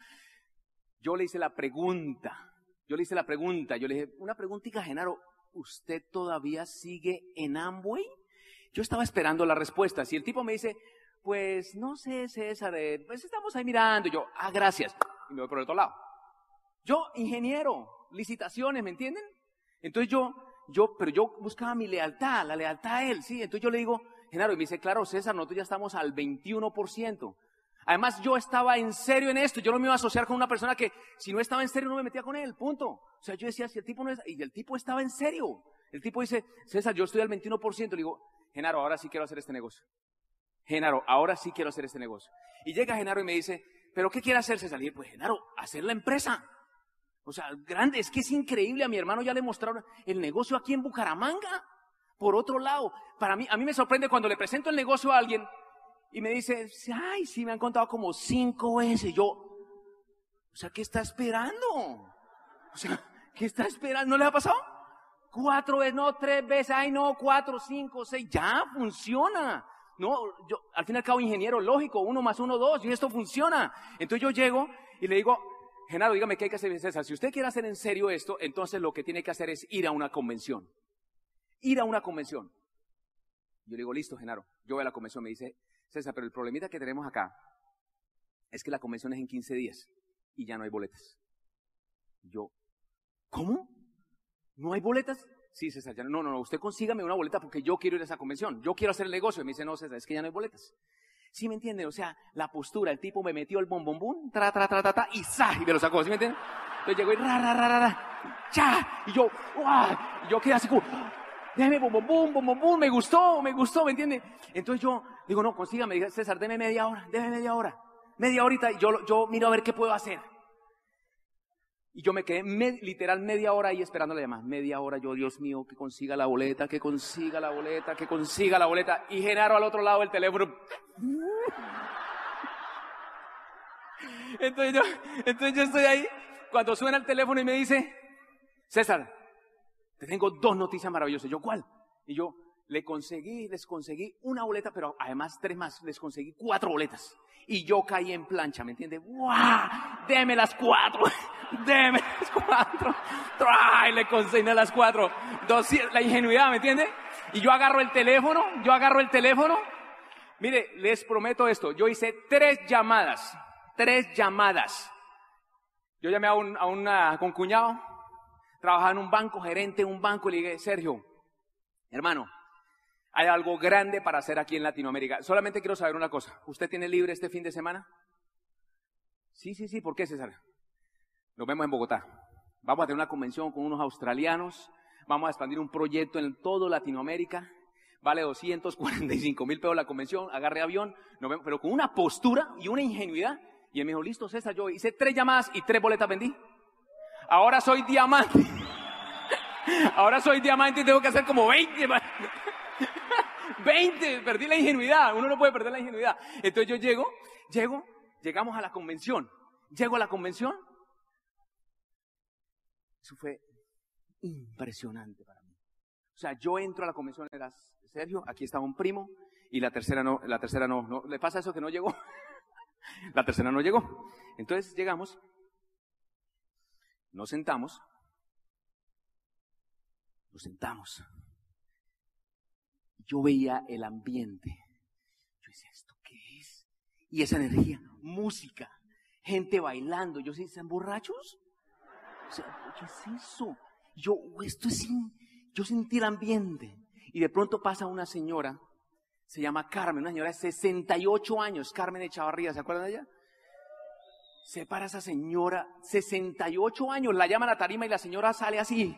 Yo le hice la pregunta. Yo le hice la pregunta. Yo le dije, una preguntita, Genaro, ¿usted todavía sigue en Amway? Yo estaba esperando la respuesta. Si el tipo me dice, pues no sé, César, eh, pues estamos ahí mirando. yo, ah, gracias. Y me voy por el otro lado. Yo, ingeniero, licitaciones, ¿me entienden? Entonces yo, yo, pero yo buscaba mi lealtad, la lealtad a él, sí. Entonces yo le digo, Genaro, y me dice, claro, César, nosotros ya estamos al 21%. Además, yo estaba en serio en esto. Yo no me iba a asociar con una persona que, si no estaba en serio, no me metía con él. Punto. O sea, yo decía, si el tipo no es. Y el tipo estaba en serio. El tipo dice, César, yo estoy al 21%. Le digo, Genaro, ahora sí quiero hacer este negocio. Genaro, ahora sí quiero hacer este negocio. Y llega Genaro y me dice, ¿pero qué quiere hacer César? Y pues, Genaro, hacer la empresa. O sea, grande, es que es increíble. A mi hermano ya le mostraron el negocio aquí en Bucaramanga. Por otro lado, para mí, a mí me sorprende cuando le presento el negocio a alguien y me dice, ay, sí, me han contado como cinco veces. Yo, o sea, ¿qué está esperando? O sea, ¿qué está esperando? ¿No le ha pasado? Cuatro veces, no, tres veces, ay, no, cuatro, cinco, seis, ya funciona. No, yo, al fin y al cabo, ingeniero lógico, uno más uno, dos, y esto funciona. Entonces yo llego y le digo, Genaro, dígame qué hay que hacer, César. Si usted quiere hacer en serio esto, entonces lo que tiene que hacer es ir a una convención. Ir a una convención. Yo le digo, listo, Genaro. Yo voy a la convención. Me dice, César, pero el problemita que tenemos acá es que la convención es en 15 días y ya no hay boletas. Yo, ¿cómo? ¿No hay boletas? Sí, César, ya no, no, no, usted consígame una boleta porque yo quiero ir a esa convención, yo quiero hacer el negocio. Y me dice, no, César, es que ya no hay boletas. ¿Sí me entiende? O sea, la postura, el tipo me metió el bombombum, tra, tra, tra, tra, tra, y ¡za! Y me lo sacó, ¿sí me entiende? Entonces llegó y ra, ra, ra, ra, ra, cha, y yo, ¡guau! Y yo quedé así como, déjeme bum, bum, bum, bum, me gustó, me gustó, ¿me entiende? Entonces yo digo, no, consígame, César, déme media hora, déme media hora, media horita, y yo, yo miro a ver qué puedo hacer. Y yo me quedé literal media hora ahí esperando la llamada. Media hora, yo, Dios mío, que consiga la boleta, que consiga la boleta, que consiga la boleta. Y Genaro al otro lado del teléfono. Entonces yo, entonces yo estoy ahí, cuando suena el teléfono y me dice, César, te tengo dos noticias maravillosas. Yo, ¿cuál? Y yo, le conseguí, les conseguí una boleta, pero además tres más, les conseguí cuatro boletas. Y yo caí en plancha, ¿me entiendes? ¡Guau! Deme las cuatro, deme las cuatro. ¡Ay! Le conseguí las cuatro. la ingenuidad, ¿me entiende? Y yo agarro el teléfono, yo agarro el teléfono. Mire, les prometo esto, yo hice tres llamadas, tres llamadas. Yo llamé a un, a una concuñado, trabajaba en un banco, gerente en un banco, le dije, Sergio, hermano, hay algo grande para hacer aquí en Latinoamérica. Solamente quiero saber una cosa. ¿Usted tiene libre este fin de semana? Sí, sí, sí. ¿Por qué, César? Nos vemos en Bogotá. Vamos a tener una convención con unos australianos. Vamos a expandir un proyecto en todo Latinoamérica. Vale 245 mil pesos la convención. Agarre avión. Nos vemos, pero con una postura y una ingenuidad. Y él me dijo, listo, César, yo hice tres llamadas y tres boletas vendí. Ahora soy diamante. Ahora soy diamante y tengo que hacer como 20. 20, perdí la ingenuidad, uno no puede perder la ingenuidad. Entonces yo llego, llego, llegamos a la convención, llego a la convención. Eso fue impresionante para mí. O sea, yo entro a la convención, era Sergio, aquí estaba un primo, y la tercera no, la tercera no, no, le pasa eso que no llegó. la tercera no llegó. Entonces llegamos, nos sentamos, nos sentamos yo veía el ambiente. Yo decía, ¿esto qué es? Y esa energía, música, gente bailando. Yo decía, ¿están borrachos? ¿Qué es eso? Yo, esto es, yo sentí el ambiente. Y de pronto pasa una señora, se llama Carmen, una señora de 68 años, Carmen de Chavarría, ¿se acuerdan de ella? Se para esa señora, 68 años, la llaman a tarima y la señora sale así.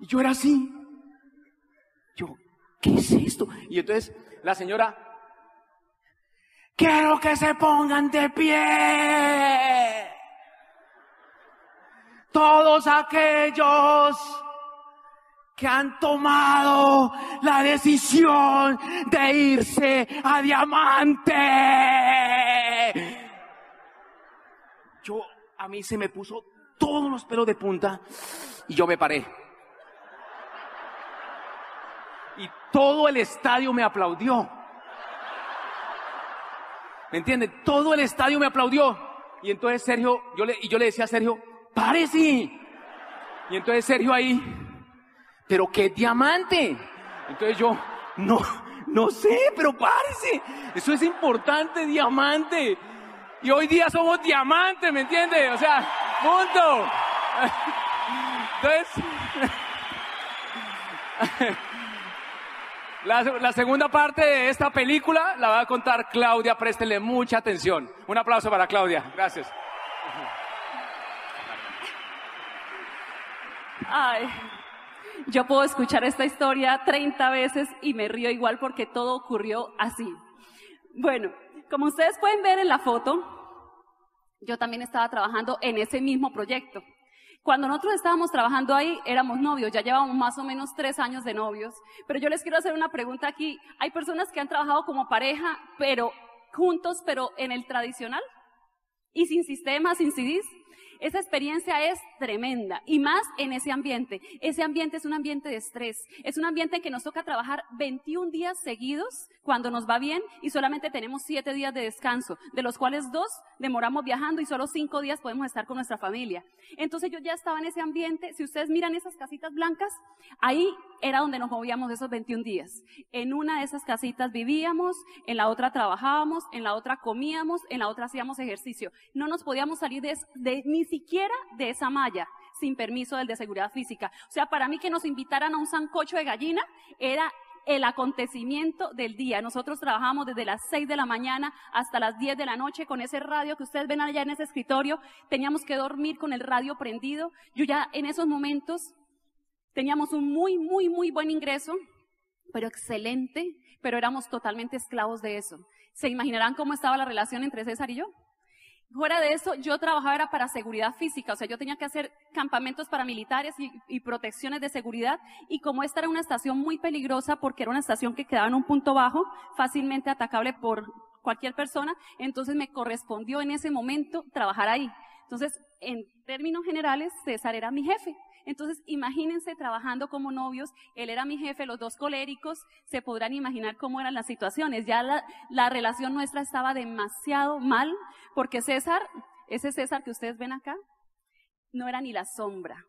Y yo era así. Yo, ¿qué es esto? Y entonces la señora, quiero que se pongan de pie. Todos aquellos que han tomado la decisión de irse a diamante. Yo, a mí se me puso todos los pelos de punta y yo me paré. Y todo el estadio me aplaudió. ¿Me entiende? Todo el estadio me aplaudió. Y entonces Sergio, yo le, y yo le decía a Sergio, párese. Y entonces Sergio ahí, pero qué diamante. Entonces yo, no, no sé, pero párese. Eso es importante, diamante. Y hoy día somos diamantes, ¿me entiende? O sea, punto. Entonces, la, la, segunda parte de esta película la va a contar Claudia, préstele mucha atención. Un aplauso para Claudia, gracias. Ay, yo puedo escuchar esta historia 30 veces y me río igual porque todo ocurrió así. Bueno, como ustedes pueden ver en la foto, yo también estaba trabajando en ese mismo proyecto. Cuando nosotros estábamos trabajando ahí, éramos novios, ya llevamos más o menos tres años de novios. Pero yo les quiero hacer una pregunta aquí. ¿Hay personas que han trabajado como pareja, pero juntos, pero en el tradicional? ¿Y sin sistemas, sin CDs? Esa experiencia es tremenda y más en ese ambiente. Ese ambiente es un ambiente de estrés. Es un ambiente en que nos toca trabajar 21 días seguidos cuando nos va bien y solamente tenemos 7 días de descanso, de los cuales dos demoramos viajando y solo 5 días podemos estar con nuestra familia. Entonces yo ya estaba en ese ambiente. Si ustedes miran esas casitas blancas, ahí era donde nos movíamos esos 21 días. En una de esas casitas vivíamos, en la otra trabajábamos, en la otra comíamos, en la otra hacíamos ejercicio. No nos podíamos salir de, de ni siquiera de esa malla sin permiso del de seguridad física. O sea, para mí que nos invitaran a un sancocho de gallina era el acontecimiento del día. Nosotros trabajamos desde las 6 de la mañana hasta las 10 de la noche con ese radio que ustedes ven allá en ese escritorio. Teníamos que dormir con el radio prendido. Yo ya en esos momentos teníamos un muy, muy, muy buen ingreso, pero excelente, pero éramos totalmente esclavos de eso. ¿Se imaginarán cómo estaba la relación entre César y yo? Fuera de eso, yo trabajaba era para seguridad física, o sea, yo tenía que hacer campamentos paramilitares y, y, protecciones de seguridad, y como esta era una estación muy peligrosa porque era una estación que quedaba en un punto bajo, fácilmente atacable por cualquier persona, entonces me correspondió en ese momento trabajar ahí. Entonces, en términos generales, César era mi jefe. Entonces, imagínense trabajando como novios, él era mi jefe, los dos coléricos, se podrán imaginar cómo eran las situaciones. Ya la, la relación nuestra estaba demasiado mal, porque César, ese César que ustedes ven acá, no era ni la sombra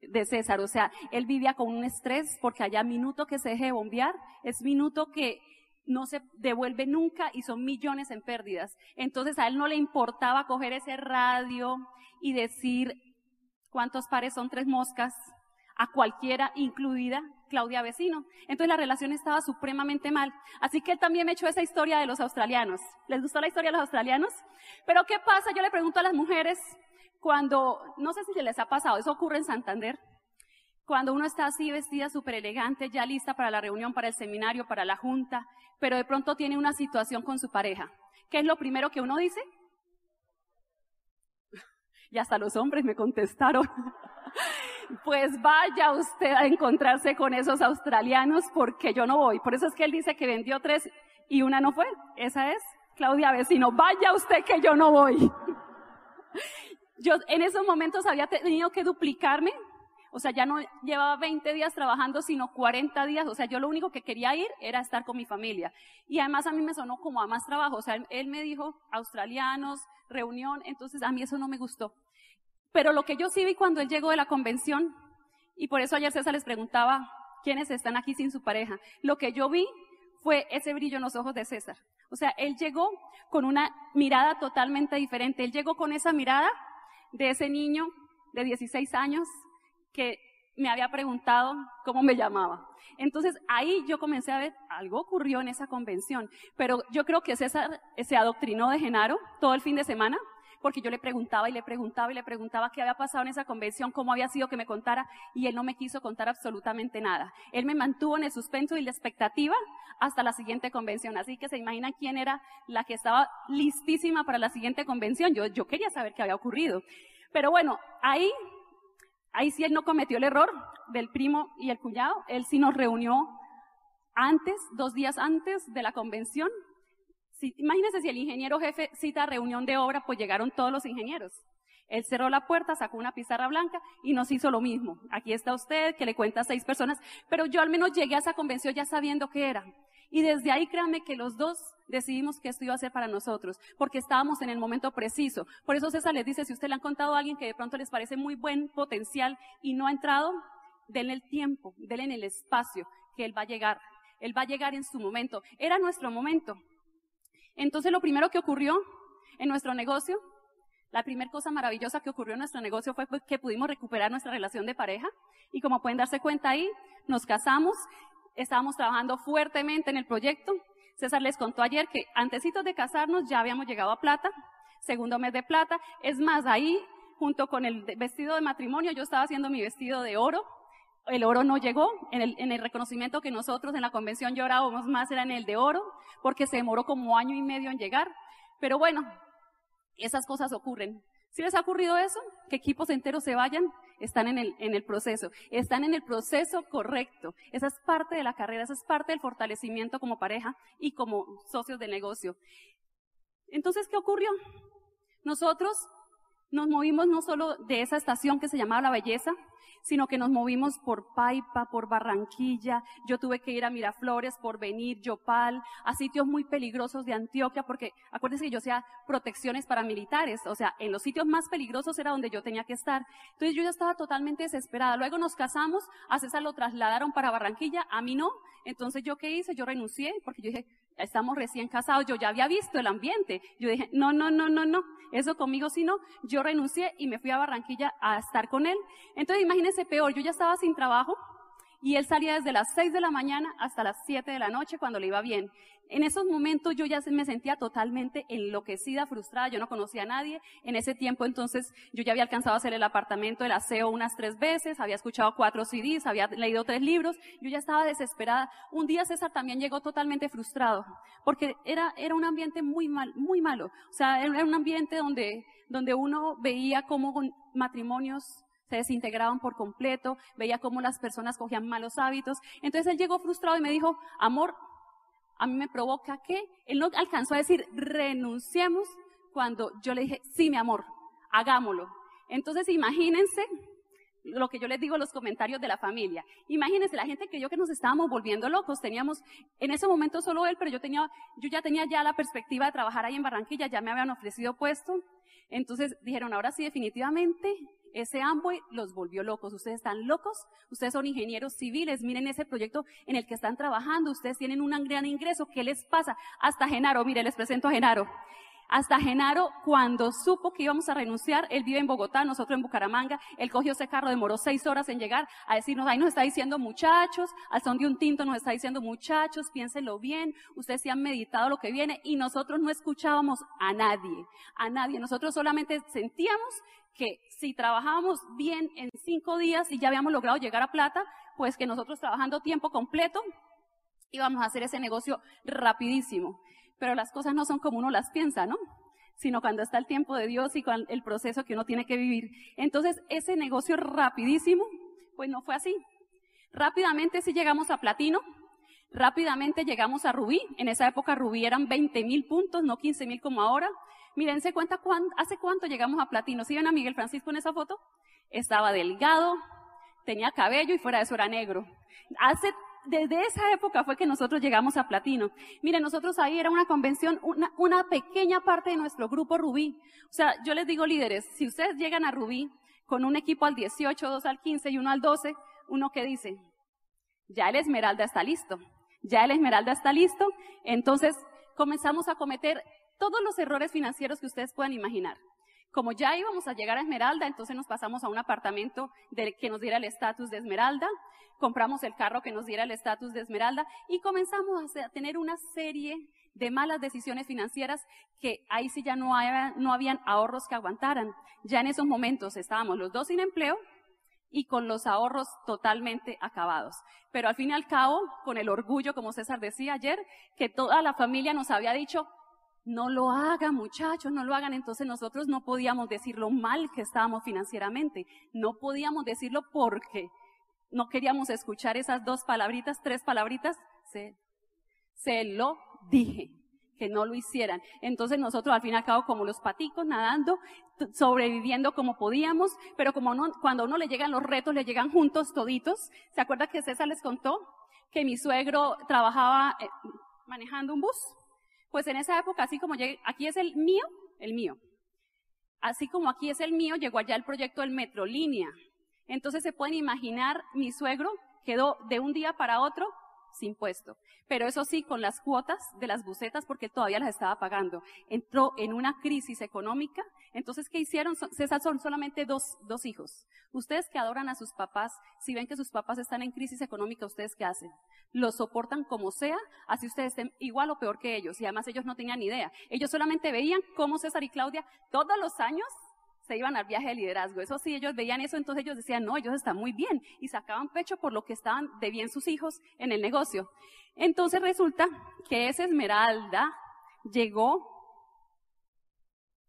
de César. O sea, él vivía con un estrés porque allá minuto que se deje de bombear es minuto que no se devuelve nunca y son millones en pérdidas. Entonces a él no le importaba coger ese radio y decir, ¿Cuántos pares son tres moscas? A cualquiera, incluida Claudia Vecino. Entonces la relación estaba supremamente mal. Así que él también me echó esa historia de los australianos. ¿Les gustó la historia de los australianos? Pero ¿qué pasa? Yo le pregunto a las mujeres cuando, no sé si les ha pasado, eso ocurre en Santander, cuando uno está así vestida súper elegante, ya lista para la reunión, para el seminario, para la junta, pero de pronto tiene una situación con su pareja. ¿Qué es lo primero que uno dice? Y hasta los hombres me contestaron. pues vaya usted a encontrarse con esos australianos porque yo no voy. Por eso es que él dice que vendió tres y una no fue. Esa es Claudia Vecino. Vaya usted que yo no voy. yo en esos momentos había tenido que duplicarme. O sea, ya no llevaba 20 días trabajando, sino 40 días. O sea, yo lo único que quería ir era estar con mi familia. Y además a mí me sonó como a más trabajo. O sea, él me dijo australianos, reunión, entonces a mí eso no me gustó. Pero lo que yo sí vi cuando él llegó de la convención, y por eso ayer César les preguntaba quiénes están aquí sin su pareja, lo que yo vi fue ese brillo en los ojos de César. O sea, él llegó con una mirada totalmente diferente. Él llegó con esa mirada de ese niño de 16 años que me había preguntado cómo me llamaba. Entonces ahí yo comencé a ver, algo ocurrió en esa convención, pero yo creo que César se adoctrinó de Genaro todo el fin de semana, porque yo le preguntaba y le preguntaba y le preguntaba qué había pasado en esa convención, cómo había sido que me contara, y él no me quiso contar absolutamente nada. Él me mantuvo en el suspenso y la expectativa hasta la siguiente convención. Así que se imaginan quién era la que estaba listísima para la siguiente convención. Yo, yo quería saber qué había ocurrido. Pero bueno, ahí, ahí sí él no cometió el error del primo y el cuñado. Él sí nos reunió antes, dos días antes de la convención, imagínense si el ingeniero jefe cita reunión de obra, pues llegaron todos los ingenieros. Él cerró la puerta, sacó una pizarra blanca y nos hizo lo mismo. Aquí está usted, que le cuenta a seis personas, pero yo al menos llegué a esa convención ya sabiendo qué era. Y desde ahí créanme que los dos decidimos que esto iba a ser para nosotros, porque estábamos en el momento preciso. Por eso César les dice, si usted le han contado a alguien que de pronto les parece muy buen potencial y no ha entrado, denle el tiempo, denle el espacio, que Él va a llegar. Él va a llegar en su momento. Era nuestro momento. Entonces lo primero que ocurrió en nuestro negocio, la primera cosa maravillosa que ocurrió en nuestro negocio fue que pudimos recuperar nuestra relación de pareja. Y como pueden darse cuenta ahí, nos casamos, estábamos trabajando fuertemente en el proyecto. César les contó ayer que antesitos de casarnos ya habíamos llegado a plata, segundo mes de plata. Es más, ahí, junto con el vestido de matrimonio, yo estaba haciendo mi vestido de oro. El oro no llegó. En el, en el reconocimiento que nosotros en la convención llorábamos más era en el de oro, porque se demoró como año y medio en llegar. Pero bueno, esas cosas ocurren. Si les ha ocurrido eso, que equipos enteros se vayan, están en el, en el proceso, están en el proceso correcto. Esa es parte de la carrera, esa es parte del fortalecimiento como pareja y como socios de negocio. Entonces, ¿qué ocurrió? Nosotros nos movimos no solo de esa estación que se llamaba La Belleza, sino que nos movimos por Paipa, por Barranquilla, yo tuve que ir a Miraflores, por venir, Yopal, a sitios muy peligrosos de Antioquia, porque acuérdense que yo hacía protecciones paramilitares, o sea, en los sitios más peligrosos era donde yo tenía que estar. Entonces yo ya estaba totalmente desesperada. Luego nos casamos, a César lo trasladaron para Barranquilla, a mí no. Entonces yo qué hice? Yo renuncié, porque yo dije, estamos recién casados, yo ya había visto el ambiente. Yo dije, no, no, no, no, no, eso conmigo sí no. Yo renuncié y me fui a Barranquilla a estar con él. Entonces imagínense peor, yo ya estaba sin trabajo y él salía desde las 6 de la mañana hasta las 7 de la noche cuando le iba bien. En esos momentos yo ya me sentía totalmente enloquecida, frustrada, yo no conocía a nadie. En ese tiempo entonces yo ya había alcanzado a hacer el apartamento, el aseo unas tres veces, había escuchado cuatro CDs, había leído tres libros, yo ya estaba desesperada. Un día César también llegó totalmente frustrado, porque era, era un ambiente muy mal, muy malo. O sea, era un ambiente donde, donde uno veía cómo matrimonios se desintegraban por completo, veía cómo las personas cogían malos hábitos. Entonces él llegó frustrado y me dijo, amor, a mí me provoca que él no alcanzó a decir renunciemos cuando yo le dije, sí, mi amor, hagámoslo. Entonces imagínense lo que yo les digo los comentarios de la familia. Imagínense la gente yo que nos estábamos volviendo locos. Teníamos, en ese momento solo él, pero yo tenía, yo ya tenía ya la perspectiva de trabajar ahí en Barranquilla, ya me habían ofrecido puesto. Entonces dijeron, ahora sí, definitivamente, ese Amway los volvió locos. Ustedes están locos, ustedes son ingenieros civiles, miren ese proyecto en el que están trabajando, ustedes tienen un gran ingreso, ¿qué les pasa? Hasta Genaro, mire, les presento a Genaro. Hasta Genaro, cuando supo que íbamos a renunciar, él vive en Bogotá, nosotros en Bucaramanga, él cogió ese carro, demoró seis horas en llegar a decirnos, ahí nos está diciendo muchachos, al son de un tinto nos está diciendo muchachos, piénsenlo bien, ustedes sí han meditado lo que viene, y nosotros no escuchábamos a nadie, a nadie, nosotros solamente sentíamos que si trabajábamos bien en cinco días y ya habíamos logrado llegar a plata, pues que nosotros trabajando tiempo completo íbamos a hacer ese negocio rapidísimo. Pero las cosas no son como uno las piensa, ¿no? Sino cuando está el tiempo de Dios y el proceso que uno tiene que vivir. Entonces, ese negocio rapidísimo, pues no fue así. Rápidamente sí llegamos a platino, rápidamente llegamos a rubí. En esa época rubí eran 20 mil puntos, no 15 mil como ahora. Mírense cuenta hace cuánto llegamos a platino. ¿Sí ven a Miguel Francisco en esa foto? Estaba delgado, tenía cabello y fuera de eso era negro. Hace, desde esa época fue que nosotros llegamos a platino. Miren, nosotros ahí era una convención, una, una pequeña parte de nuestro grupo Rubí. O sea, yo les digo líderes, si ustedes llegan a Rubí con un equipo al 18, dos al 15 y uno al 12, uno que dice, ya el Esmeralda está listo, ya el Esmeralda está listo, entonces comenzamos a cometer todos los errores financieros que ustedes puedan imaginar. Como ya íbamos a llegar a Esmeralda, entonces nos pasamos a un apartamento que nos diera el estatus de Esmeralda, compramos el carro que nos diera el estatus de Esmeralda y comenzamos a tener una serie de malas decisiones financieras que ahí sí ya no, no habían ahorros que aguantaran. Ya en esos momentos estábamos los dos sin empleo y con los ahorros totalmente acabados. Pero al fin y al cabo, con el orgullo, como César decía ayer, que toda la familia nos había dicho, no lo hagan muchachos, no lo hagan. Entonces nosotros no podíamos decir lo mal que estábamos financieramente. No podíamos decirlo porque no queríamos escuchar esas dos palabritas, tres palabritas. Se, se lo dije, que no lo hicieran. Entonces nosotros al fin y al cabo como los paticos nadando, sobreviviendo como podíamos, pero como no, cuando uno le llegan los retos, le llegan juntos toditos. ¿Se acuerda que César les contó que mi suegro trabajaba eh, manejando un bus? Pues en esa época, así como llegué, aquí es el mío, el mío. Así como aquí es el mío, llegó allá el proyecto del Metrolínea. Entonces se pueden imaginar, mi suegro quedó de un día para otro sin puesto. Pero eso sí, con las cuotas de las bucetas, porque todavía las estaba pagando. Entró en una crisis económica. Entonces, ¿qué hicieron? César son solamente dos, dos hijos. Ustedes que adoran a sus papás, si ven que sus papás están en crisis económica, ¿ustedes qué hacen? Los soportan como sea, así ustedes estén igual o peor que ellos. Y además ellos no tenían idea. Ellos solamente veían cómo César y Claudia todos los años se iban al viaje de liderazgo. Eso sí, ellos veían eso, entonces ellos decían, no, ellos están muy bien. Y sacaban pecho por lo que estaban de bien sus hijos en el negocio. Entonces resulta que esa Esmeralda llegó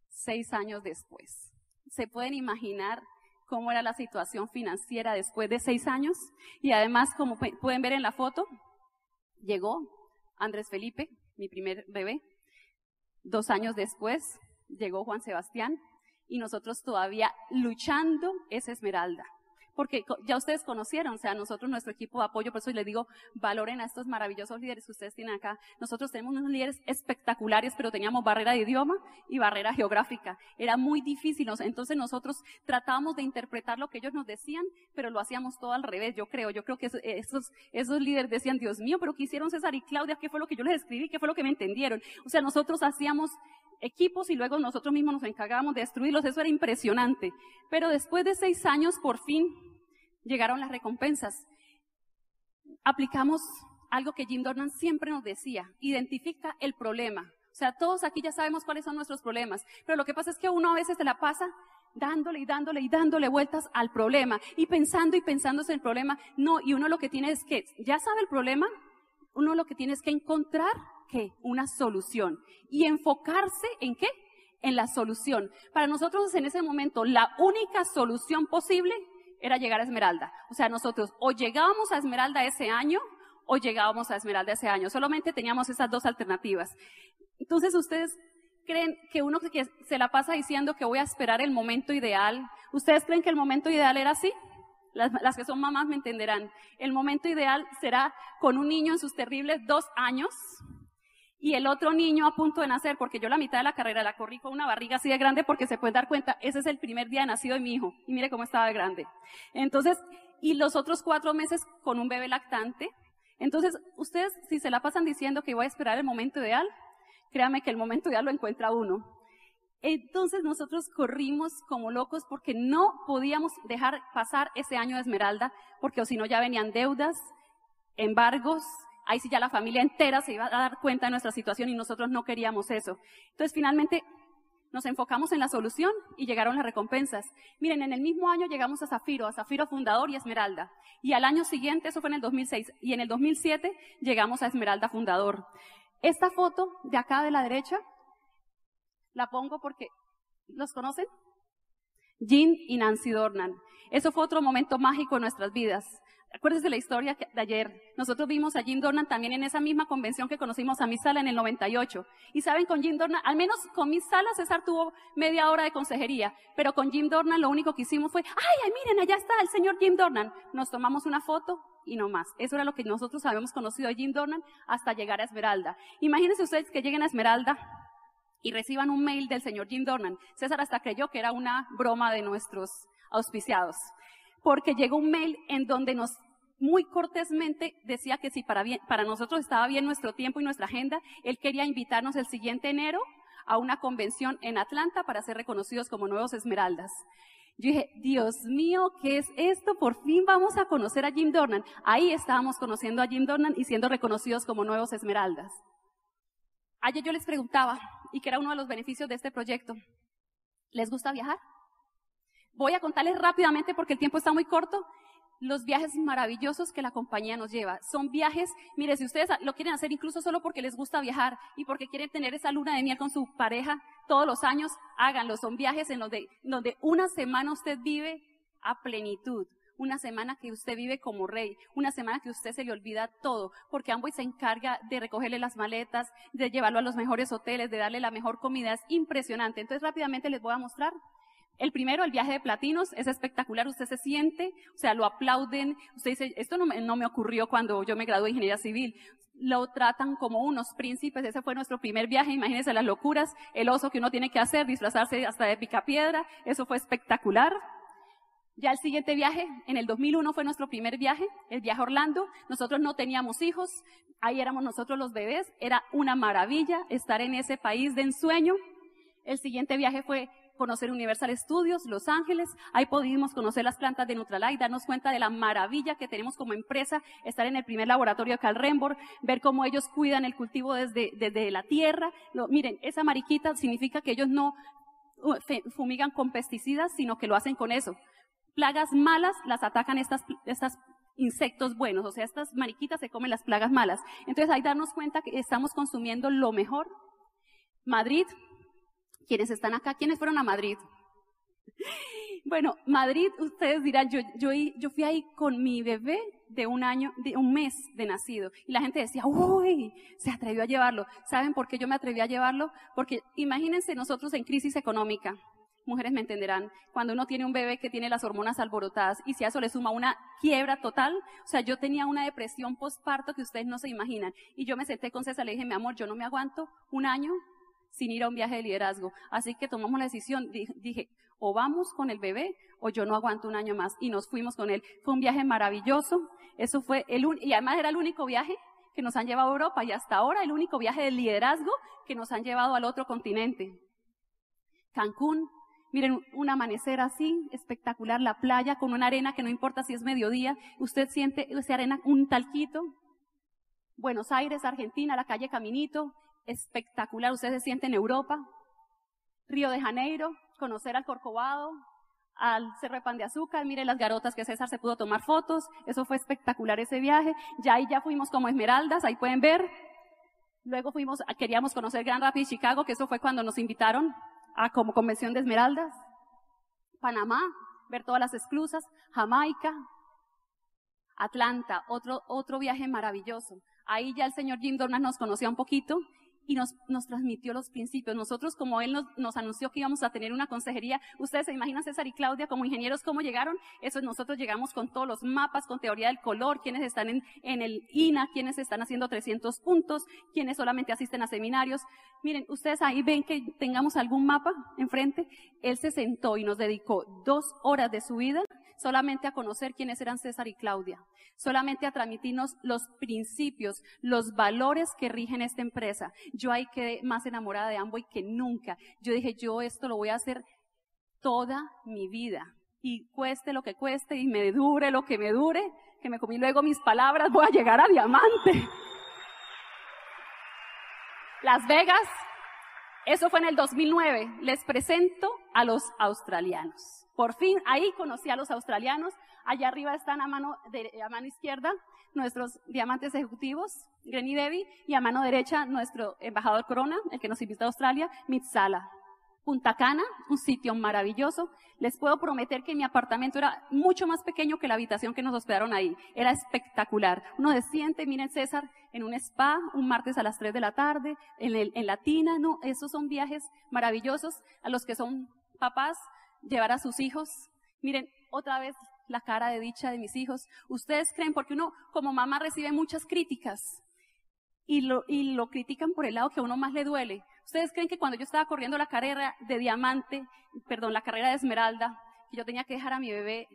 seis años después. ¿Se pueden imaginar cómo era la situación financiera después de seis años? Y además, como pueden ver en la foto, llegó Andrés Felipe, mi primer bebé. Dos años después llegó Juan Sebastián, y nosotros todavía luchando esa esmeralda. Porque ya ustedes conocieron, o sea, nosotros, nuestro equipo de apoyo, por eso les digo, valoren a estos maravillosos líderes que ustedes tienen acá. Nosotros tenemos unos líderes espectaculares, pero teníamos barrera de idioma y barrera geográfica. Era muy difícil, entonces nosotros tratábamos de interpretar lo que ellos nos decían, pero lo hacíamos todo al revés, yo creo. Yo creo que esos, esos líderes decían, Dios mío, pero ¿qué hicieron César y Claudia? ¿Qué fue lo que yo les escribí? ¿Qué fue lo que me entendieron? O sea, nosotros hacíamos equipos y luego nosotros mismos nos encargábamos de destruirlos. Eso era impresionante. Pero después de seis años, por fin, llegaron las recompensas. Aplicamos algo que Jim Dornan siempre nos decía, identifica el problema. O sea, todos aquí ya sabemos cuáles son nuestros problemas, pero lo que pasa es que uno a veces se la pasa dándole y dándole y dándole vueltas al problema y pensando y pensándose en el problema. No, y uno lo que tiene es que, ya sabe el problema, uno lo que tiene es que encontrar ¿qué? Una solución. Y enfocarse en qué? En la solución. Para nosotros en ese momento la única solución posible era llegar a Esmeralda. O sea, nosotros o llegábamos a Esmeralda ese año o llegábamos a Esmeralda ese año. Solamente teníamos esas dos alternativas. Entonces, ustedes creen que uno que se la pasa diciendo que voy a esperar el momento ideal, ¿ustedes creen que el momento ideal era así? Las, las, que son mamás me entenderán. El momento ideal será con un niño en sus terribles dos años, y el otro niño a punto de nacer, porque yo la mitad de la carrera la corrí con una barriga así de grande porque se puede dar cuenta, ese es el primer día de nacido de mi hijo y mire cómo estaba de grande. Entonces, y los otros cuatro meses con un bebé lactante. Entonces, ustedes si se la pasan diciendo que voy a esperar el momento ideal, créame que el momento ideal lo encuentra uno. Entonces nosotros corrimos como locos porque no podíamos dejar pasar ese año de Esmeralda, porque o si no ya venían deudas, embargos, ahí sí ya la familia entera se iba a dar cuenta de nuestra situación y nosotros no queríamos eso. Entonces finalmente nos enfocamos en la solución y llegaron las recompensas. Miren, en el mismo año llegamos a Zafiro, a Zafiro Fundador y Esmeralda. Y al año siguiente, eso fue en el 2006, y en el 2007 llegamos a Esmeralda Fundador. Esta foto de acá de la derecha la pongo porque, ¿los conocen? Jean y Nancy Dornan. Eso fue otro momento mágico en nuestras vidas. Acuérdense de la historia de ayer. Nosotros vimos a Jim Dornan también en esa misma convención que conocimos a Sala en el 98. Y saben, con Jim Dornan, al menos con Sala, César tuvo media hora de consejería, pero con Jim Dornan lo único que hicimos fue, ay, miren, allá está el señor Jim Dornan. Nos tomamos una foto y no más. Eso era lo que nosotros habíamos conocido a Jim Dornan hasta llegar a Esmeralda. Imagínense ustedes que lleguen a Esmeralda y reciban un mail del señor Jim Dornan. César hasta creyó que era una broma de nuestros auspiciados porque llegó un mail en donde nos muy cortésmente decía que si para, nosotros estaba bien nuestro tiempo y nuestra agenda, él quería invitarnos el siguiente enero a una convención en Atlanta para ser reconocidos como nuevos esmeraldas. Yo dije, Dios mío, ¿qué es esto? Por fin vamos a conocer a Jim Dornan. Ahí estábamos conociendo a Jim Dornan y siendo reconocidos como nuevos esmeraldas. Ayer yo les preguntaba, y que era uno de los beneficios de este proyecto, ¿les gusta viajar? Voy a contarles rápidamente porque el tiempo está muy corto los viajes maravillosos que la compañía nos lleva. Son viajes, mire, si ustedes lo quieren hacer incluso solo porque les gusta viajar y porque quieren tener esa luna de miel con su pareja todos los años, háganlo. Son viajes en donde, donde una semana usted vive a plenitud. Una semana que usted vive como rey, una semana que usted se le olvida todo, porque Amboy se encarga de recogerle las maletas, de llevarlo a los mejores hoteles, de darle la mejor comida, es impresionante. Entonces rápidamente les voy a mostrar el primero, el viaje de platinos, es espectacular, usted se siente, o sea, lo aplauden, usted dice, esto no me, ocurrió cuando yo me gradué de ingeniería civil, lo tratan como unos príncipes, ese fue nuestro primer viaje, imagínense las locuras, el oso que uno tiene que hacer, disfrazarse hasta de picapiedra, eso fue espectacular. Ya el siguiente viaje, en el 2001 fue nuestro primer viaje, el viaje a Orlando. Nosotros no teníamos hijos, ahí éramos nosotros los bebés. Era una maravilla estar en ese país de ensueño. El siguiente viaje fue conocer Universal Studios, Los Ángeles. Ahí pudimos conocer las plantas de Nutralight, darnos cuenta de la maravilla que tenemos como empresa, estar en el primer laboratorio de Calrembor, ver cómo ellos cuidan el cultivo desde, desde la tierra. miren, esa mariquita significa que ellos no uh, fumigan con pesticidas, sino que lo hacen con eso plagas malas las atacan estas, estas insectos buenos, o sea, estas mariquitas se comen las plagas malas. Entonces hay darnos cuenta que estamos consumiendo lo mejor. Madrid, quienes están acá, ¿quiénes fueron a Madrid? Bueno, Madrid, ustedes dirán, yo, yo, yo fui ahí con mi bebé de un año, de un mes de nacido. Y la gente decía, uy, se atrevió a llevarlo. ¿Saben por qué yo me atreví a llevarlo? Porque imagínense nosotros en crisis económica mujeres me entenderán, cuando uno tiene un bebé que tiene las hormonas alborotadas y si a eso le suma una quiebra total, o sea, yo tenía una depresión postparto que ustedes no se imaginan. Y yo me senté con César, le dije, mi amor, yo no me aguanto un año sin ir a un viaje de liderazgo. Así que tomamos la decisión, dije, o vamos con el bebé o yo no aguanto un año más. Y nos fuimos con él. Fue un viaje maravilloso. Eso fue el y además era el único viaje que nos han llevado a Europa y hasta ahora el único viaje de liderazgo que nos han llevado al otro continente. Cancún, Miren, un amanecer así, espectacular, la playa con una arena que no importa si es mediodía, usted siente esa arena, un talquito. Buenos Aires, Argentina, la calle Caminito, espectacular, usted se siente en Europa. Río de Janeiro, conocer al Corcovado, al Cerro de Pan de Azúcar, miren las garotas que César se pudo tomar fotos, eso fue espectacular ese viaje. Ya ahí ya fuimos como Esmeraldas, ahí pueden ver. Luego fuimos, queríamos conocer Grand Rapids, Chicago, que eso fue cuando nos invitaron a como Convención de Esmeraldas, Panamá, ver todas las esclusas, Jamaica, Atlanta, otro, otro viaje maravilloso. Ahí ya el señor Jim Dornan nos conocía un poquito y nos, nos transmitió los principios. Nosotros, como él nos, nos, anunció que íbamos a tener una consejería, ustedes se imaginan César y Claudia como ingenieros cómo llegaron, eso nosotros llegamos con todos los mapas, con teoría del color, quienes están en, en el INA, quienes están haciendo 300 puntos, quienes solamente asisten a seminarios. Miren, ustedes ahí ven que tengamos algún mapa enfrente. Él se sentó y nos dedicó dos horas de su vida solamente a conocer quiénes eran César y Claudia, solamente a transmitirnos los principios, los valores que rigen esta empresa. Yo ahí quedé más enamorada de Amway que nunca. Yo dije, yo esto lo voy a hacer toda mi vida. Y cueste lo que cueste y me dure lo que me dure, que me comí luego mis palabras, voy a llegar a diamante. Las Vegas, eso fue en el 2009. Les presento a los australianos. Por fin, ahí conocí a los australianos. Allá arriba están a mano, de, a mano izquierda nuestros diamantes ejecutivos, Granny Devi, y a mano derecha nuestro embajador Corona, el que nos invita a Australia, Mitsala. Punta Cana, un sitio maravilloso. Les puedo prometer que mi apartamento era mucho más pequeño que la habitación que nos hospedaron ahí. Era espectacular. Uno se miren César, en un spa, un martes a las 3 de la tarde, en, el, en Latina, no, esos son viajes maravillosos a los que son papás, llevar a sus hijos. Miren, otra vez la cara de dicha de mis hijos. Ustedes creen, porque uno como mamá recibe muchas críticas y lo, y lo critican por el lado que a uno más le duele. Ustedes creen que cuando yo estaba corriendo la carrera de diamante, perdón, la carrera de esmeralda, que yo tenía que dejar a mi bebé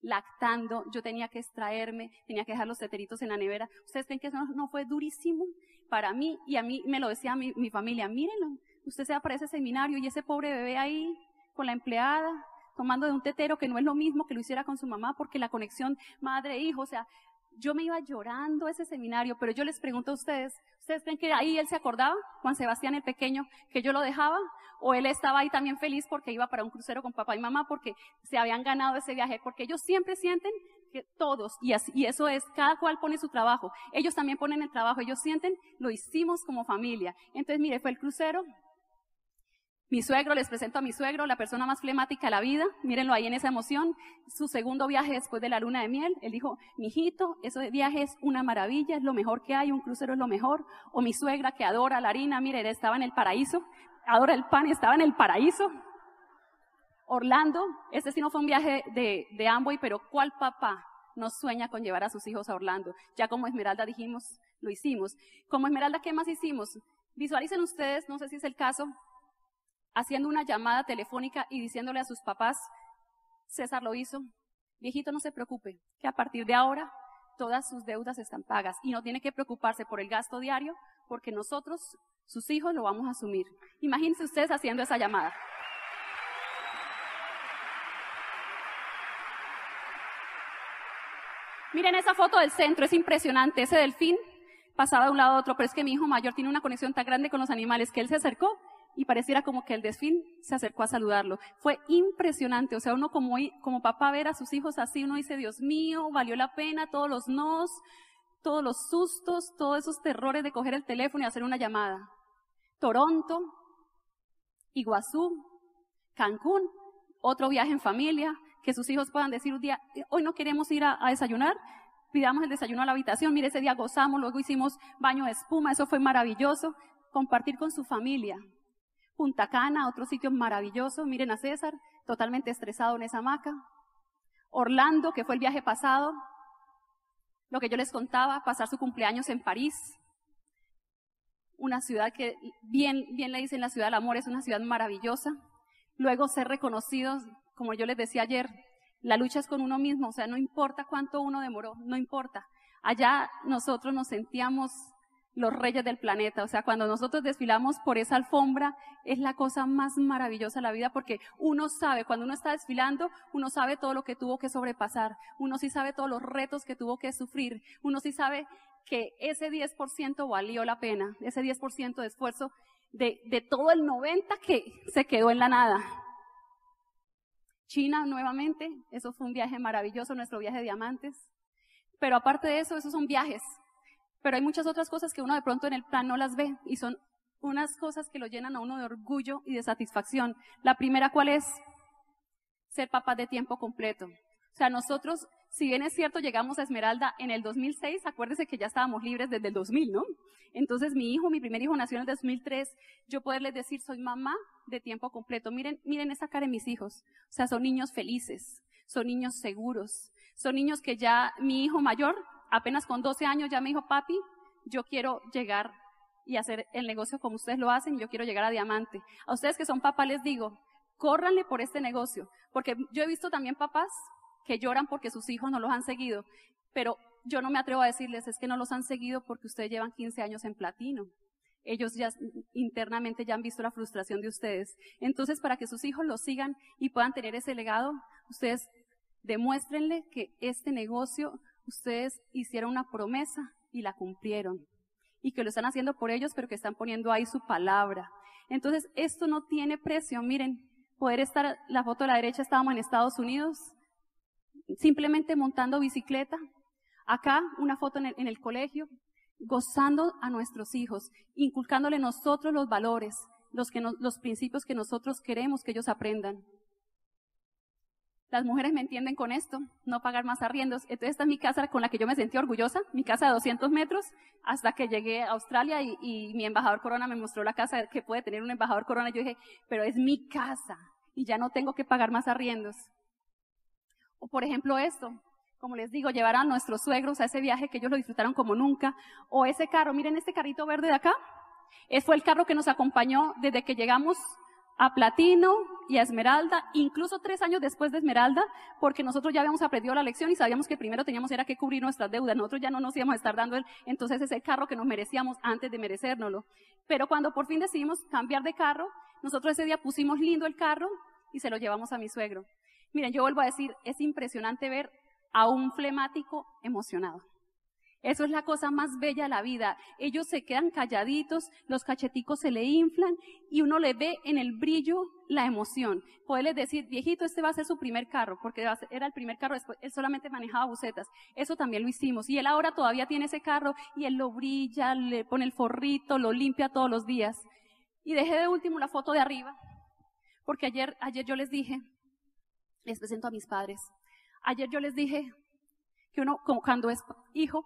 lactando, yo tenía que extraerme, tenía que dejar los teteritos en la nevera. ¿Ustedes creen que eso no, fue durísimo para mí? Y a mí me lo decía mi, mi familia, mírenlo, usted se va para ese seminario y ese pobre bebé ahí con la empleada, tomando de un tetero que no es lo mismo que lo hiciera con su mamá, porque la conexión madre-hijo, o sea, yo me iba llorando ese seminario, pero yo les pregunto a ustedes, ¿ustedes creen que ahí él se acordaba, Juan Sebastián el pequeño, que yo lo dejaba? ¿O él estaba ahí también feliz porque iba para un crucero con papá y mamá porque se habían ganado ese viaje? Porque ellos siempre sienten que todos, y, así, y eso es, cada cual pone su trabajo, ellos también ponen el trabajo, ellos sienten, lo hicimos como familia. Entonces, mire, fue el crucero, mi suegro, les presento a mi suegro, la persona más flemática de la vida. Mírenlo ahí en esa emoción. Su segundo viaje después de la luna de miel. Él dijo, mijito, ese viaje es una maravilla, es lo mejor que hay, un crucero es lo mejor. O mi suegra que adora la harina, mire, estaba en el paraíso. Adora el pan y estaba en el paraíso. Orlando, este sí no fue un viaje de, de Amway, pero ¿cuál papá no sueña con llevar a sus hijos a Orlando? Ya como Esmeralda dijimos, lo hicimos. Como Esmeralda, ¿qué más hicimos? Visualicen ustedes, no sé si es el caso, haciendo una llamada telefónica y diciéndole a sus papás César lo hizo. Viejito, no se preocupe, que a partir de ahora todas sus deudas están pagas y no tiene que preocuparse por el gasto diario porque nosotros, sus hijos, lo vamos a asumir. Imagínense ustedes haciendo esa llamada. Miren esa foto del centro, es impresionante. Ese delfín pasaba de un lado a otro, pero es que mi hijo mayor tiene una conexión tan grande con los animales que él se acercó y pareciera como que el delfín se acercó a saludarlo. Fue impresionante. O sea, uno como, como papá ver a sus hijos así, uno dice, Dios mío, valió la pena todos los nos, todos los sustos, todos esos terrores de coger el teléfono y hacer una llamada. Toronto, Iguazú, Cancún, otro viaje en familia, que sus hijos puedan decir un día, hoy no queremos ir a, desayunar, pidamos el desayuno a la habitación, mire, ese día gozamos, luego hicimos baño de espuma, eso fue maravilloso, compartir con su familia. Punta Cana, otro sitio maravilloso, miren a César, totalmente estresado en esa hamaca. Orlando, que fue el viaje pasado, lo que yo les contaba, pasar su cumpleaños en París, una ciudad que bien, bien le dicen la ciudad del amor, es una ciudad maravillosa. Luego ser reconocidos como yo les decía ayer, la lucha es con uno mismo, o sea, no importa cuánto uno demoró, no importa. Allá nosotros nos sentíamos los reyes del planeta, o sea, cuando nosotros desfilamos por esa alfombra es la cosa más maravillosa de la vida porque uno sabe, cuando uno está desfilando, uno sabe todo lo que tuvo que sobrepasar, uno sí sabe todos los retos que tuvo que sufrir, uno sí sabe que ese 10% valió la pena, ese 10% de esfuerzo de, de todo el 90% que se quedó en la nada. China nuevamente, eso fue un viaje maravilloso, nuestro viaje de diamantes. Pero aparte de eso, esos son viajes. Pero hay muchas otras cosas que uno de pronto en el plan no las ve y son unas cosas que lo llenan a uno de orgullo y de satisfacción. La primera, ¿cuál es? Ser papá de tiempo completo. O sea, nosotros, si bien es cierto, llegamos a Esmeralda en el 2006, acuérdese que ya estábamos libres desde el 2000, ¿no? Entonces mi hijo, mi primer hijo nació en el 2003, yo poderles decir, soy mamá de tiempo completo. Miren, miren esa cara de mis hijos. O sea, son niños felices, son niños seguros, son niños que ya, mi hijo mayor, apenas con 12 años, ya me dijo, papi, yo quiero llegar y hacer el negocio como ustedes lo hacen, yo quiero llegar a diamante. A ustedes que son papás les digo, córranle por este negocio, porque yo he visto también papás que lloran porque sus hijos no los han seguido, pero yo no me atrevo a decirles, es que no los han seguido porque ustedes llevan 15 años en platino. Ellos ya internamente ya han visto la frustración de ustedes. Entonces, para que sus hijos los sigan y puedan tener ese legado, ustedes demuéstrenle que este negocio, ustedes hicieron una promesa y la cumplieron. Y que lo están haciendo por ellos, pero que están poniendo ahí su palabra. Entonces, esto no tiene precio. Miren, poder estar, la foto de la derecha estábamos en Estados Unidos, simplemente montando bicicleta. Acá una foto en el, colegio, gozando a nuestros hijos, inculcándole nosotros los valores, los, que los principios que nosotros queremos que ellos aprendan. Las mujeres me entienden con esto, no pagar más arriendos. Entonces esta es mi casa con la que yo me sentí orgullosa, mi casa de 200 metros, hasta que llegué a Australia y, mi embajador Corona me mostró la casa que puede tener un embajador Corona. Yo dije, pero es mi casa y ya no tengo que pagar más arriendos. O por ejemplo esto, como les digo, llevar a nuestros suegros a ese viaje que ellos lo disfrutaron como nunca. O ese carro, miren este carrito verde de acá. Fue el carro que nos acompañó desde que llegamos a Platino y a Esmeralda, incluso tres años después de Esmeralda, porque nosotros ya habíamos aprendido la lección y sabíamos que primero teníamos era que cubrir nuestras deudas. Nosotros ya no nos íbamos a estar dando entonces ese carro que nos merecíamos antes de merecérnoslo. Pero cuando por fin decidimos cambiar de carro, nosotros ese día pusimos lindo el carro y se lo llevamos a mi suegro. Miren, yo vuelvo a decir, es impresionante ver a un flemático emocionado. Eso es la cosa más bella de la vida. Ellos se quedan calladitos, los cacheticos se le inflan y uno le ve en el brillo la emoción. Poderles decir, viejito, este va a ser su primer carro, porque era el primer carro, después él solamente manejaba bucetas. Eso también lo hicimos. Y él ahora todavía tiene ese carro y él lo brilla, le pone el forrito, lo limpia todos los días. Y dejé de último la foto de arriba, porque ayer, ayer yo les dije, les presento a mis padres. Ayer yo les dije que uno, cuando es hijo,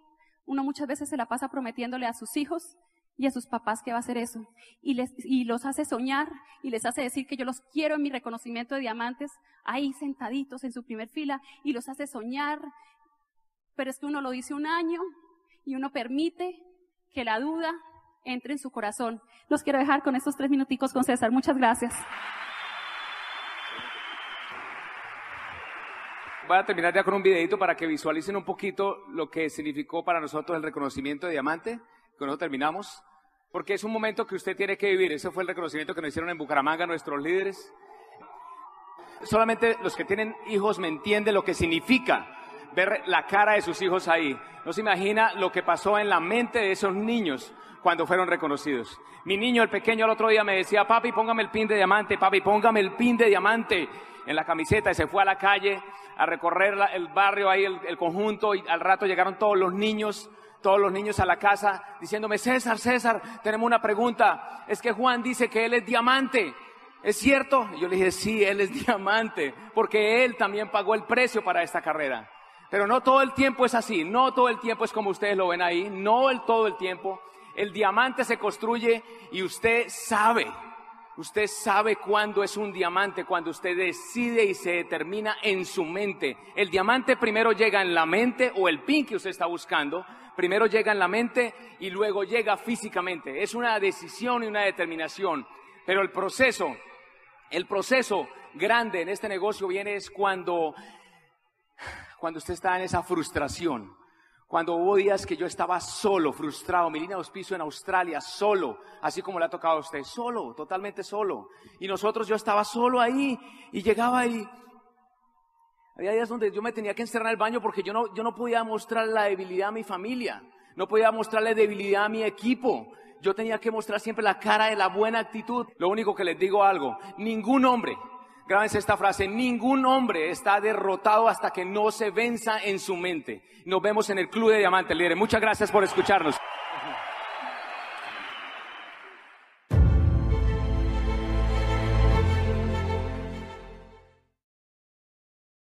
uno muchas veces se la pasa prometiéndole a sus hijos y a sus papás que va a hacer eso. Y, les, y los hace soñar y les hace decir que yo los quiero en mi reconocimiento de diamantes, ahí sentaditos en su primer fila, y los hace soñar. Pero es que uno lo dice un año y uno permite que la duda entre en su corazón. Los quiero dejar con estos tres minuticos con César. Muchas gracias. Voy a terminar ya con un videito para que visualicen un poquito lo que significó para nosotros el reconocimiento de diamante. Con eso terminamos. Porque es un momento que usted tiene que vivir. Ese fue el reconocimiento que nos hicieron en Bucaramanga nuestros líderes. Solamente los que tienen hijos me entienden lo que significa ver la cara de sus hijos ahí. No se imagina lo que pasó en la mente de esos niños cuando fueron reconocidos. Mi niño, el pequeño, el otro día me decía, papi, póngame el pin de diamante, papi, póngame el pin de diamante en la camiseta y se fue a la calle a recorrer el barrio ahí, el, el conjunto y al rato llegaron todos los niños todos los niños a la casa diciéndome, César, César, tenemos una pregunta. Es que Juan dice que él es diamante. ¿Es cierto? Y yo le dije, sí, él es diamante, porque él también pagó el precio para esta carrera. Pero no todo el tiempo es así, no todo el tiempo es como ustedes lo ven ahí, no el todo el tiempo. El diamante se construye y usted sabe, usted sabe cuándo es un diamante, cuando usted decide y se determina en su mente. El diamante primero llega en la mente o el pin que usted está buscando, primero llega en la mente y luego llega físicamente. Es una decisión y una determinación. Pero el proceso, el proceso grande en este negocio viene es cuando, cuando usted está en esa frustración. Cuando hubo días que yo estaba solo, frustrado, mi línea de auspicio en Australia, solo, así como le ha tocado a usted, solo, totalmente solo. Y nosotros yo estaba solo ahí y llegaba ahí había días donde yo me tenía que encerrar en el baño porque yo no, yo no podía mostrar la debilidad a mi familia, no podía mostrarle debilidad a mi equipo. Yo tenía que mostrar siempre la cara de la buena actitud. Lo único que les digo algo, ningún hombre, grábense esta frase, ningún hombre está derrotado hasta que no se venza en su mente. Nos vemos en el Club de Diamantes, líderes. Muchas gracias por escucharnos.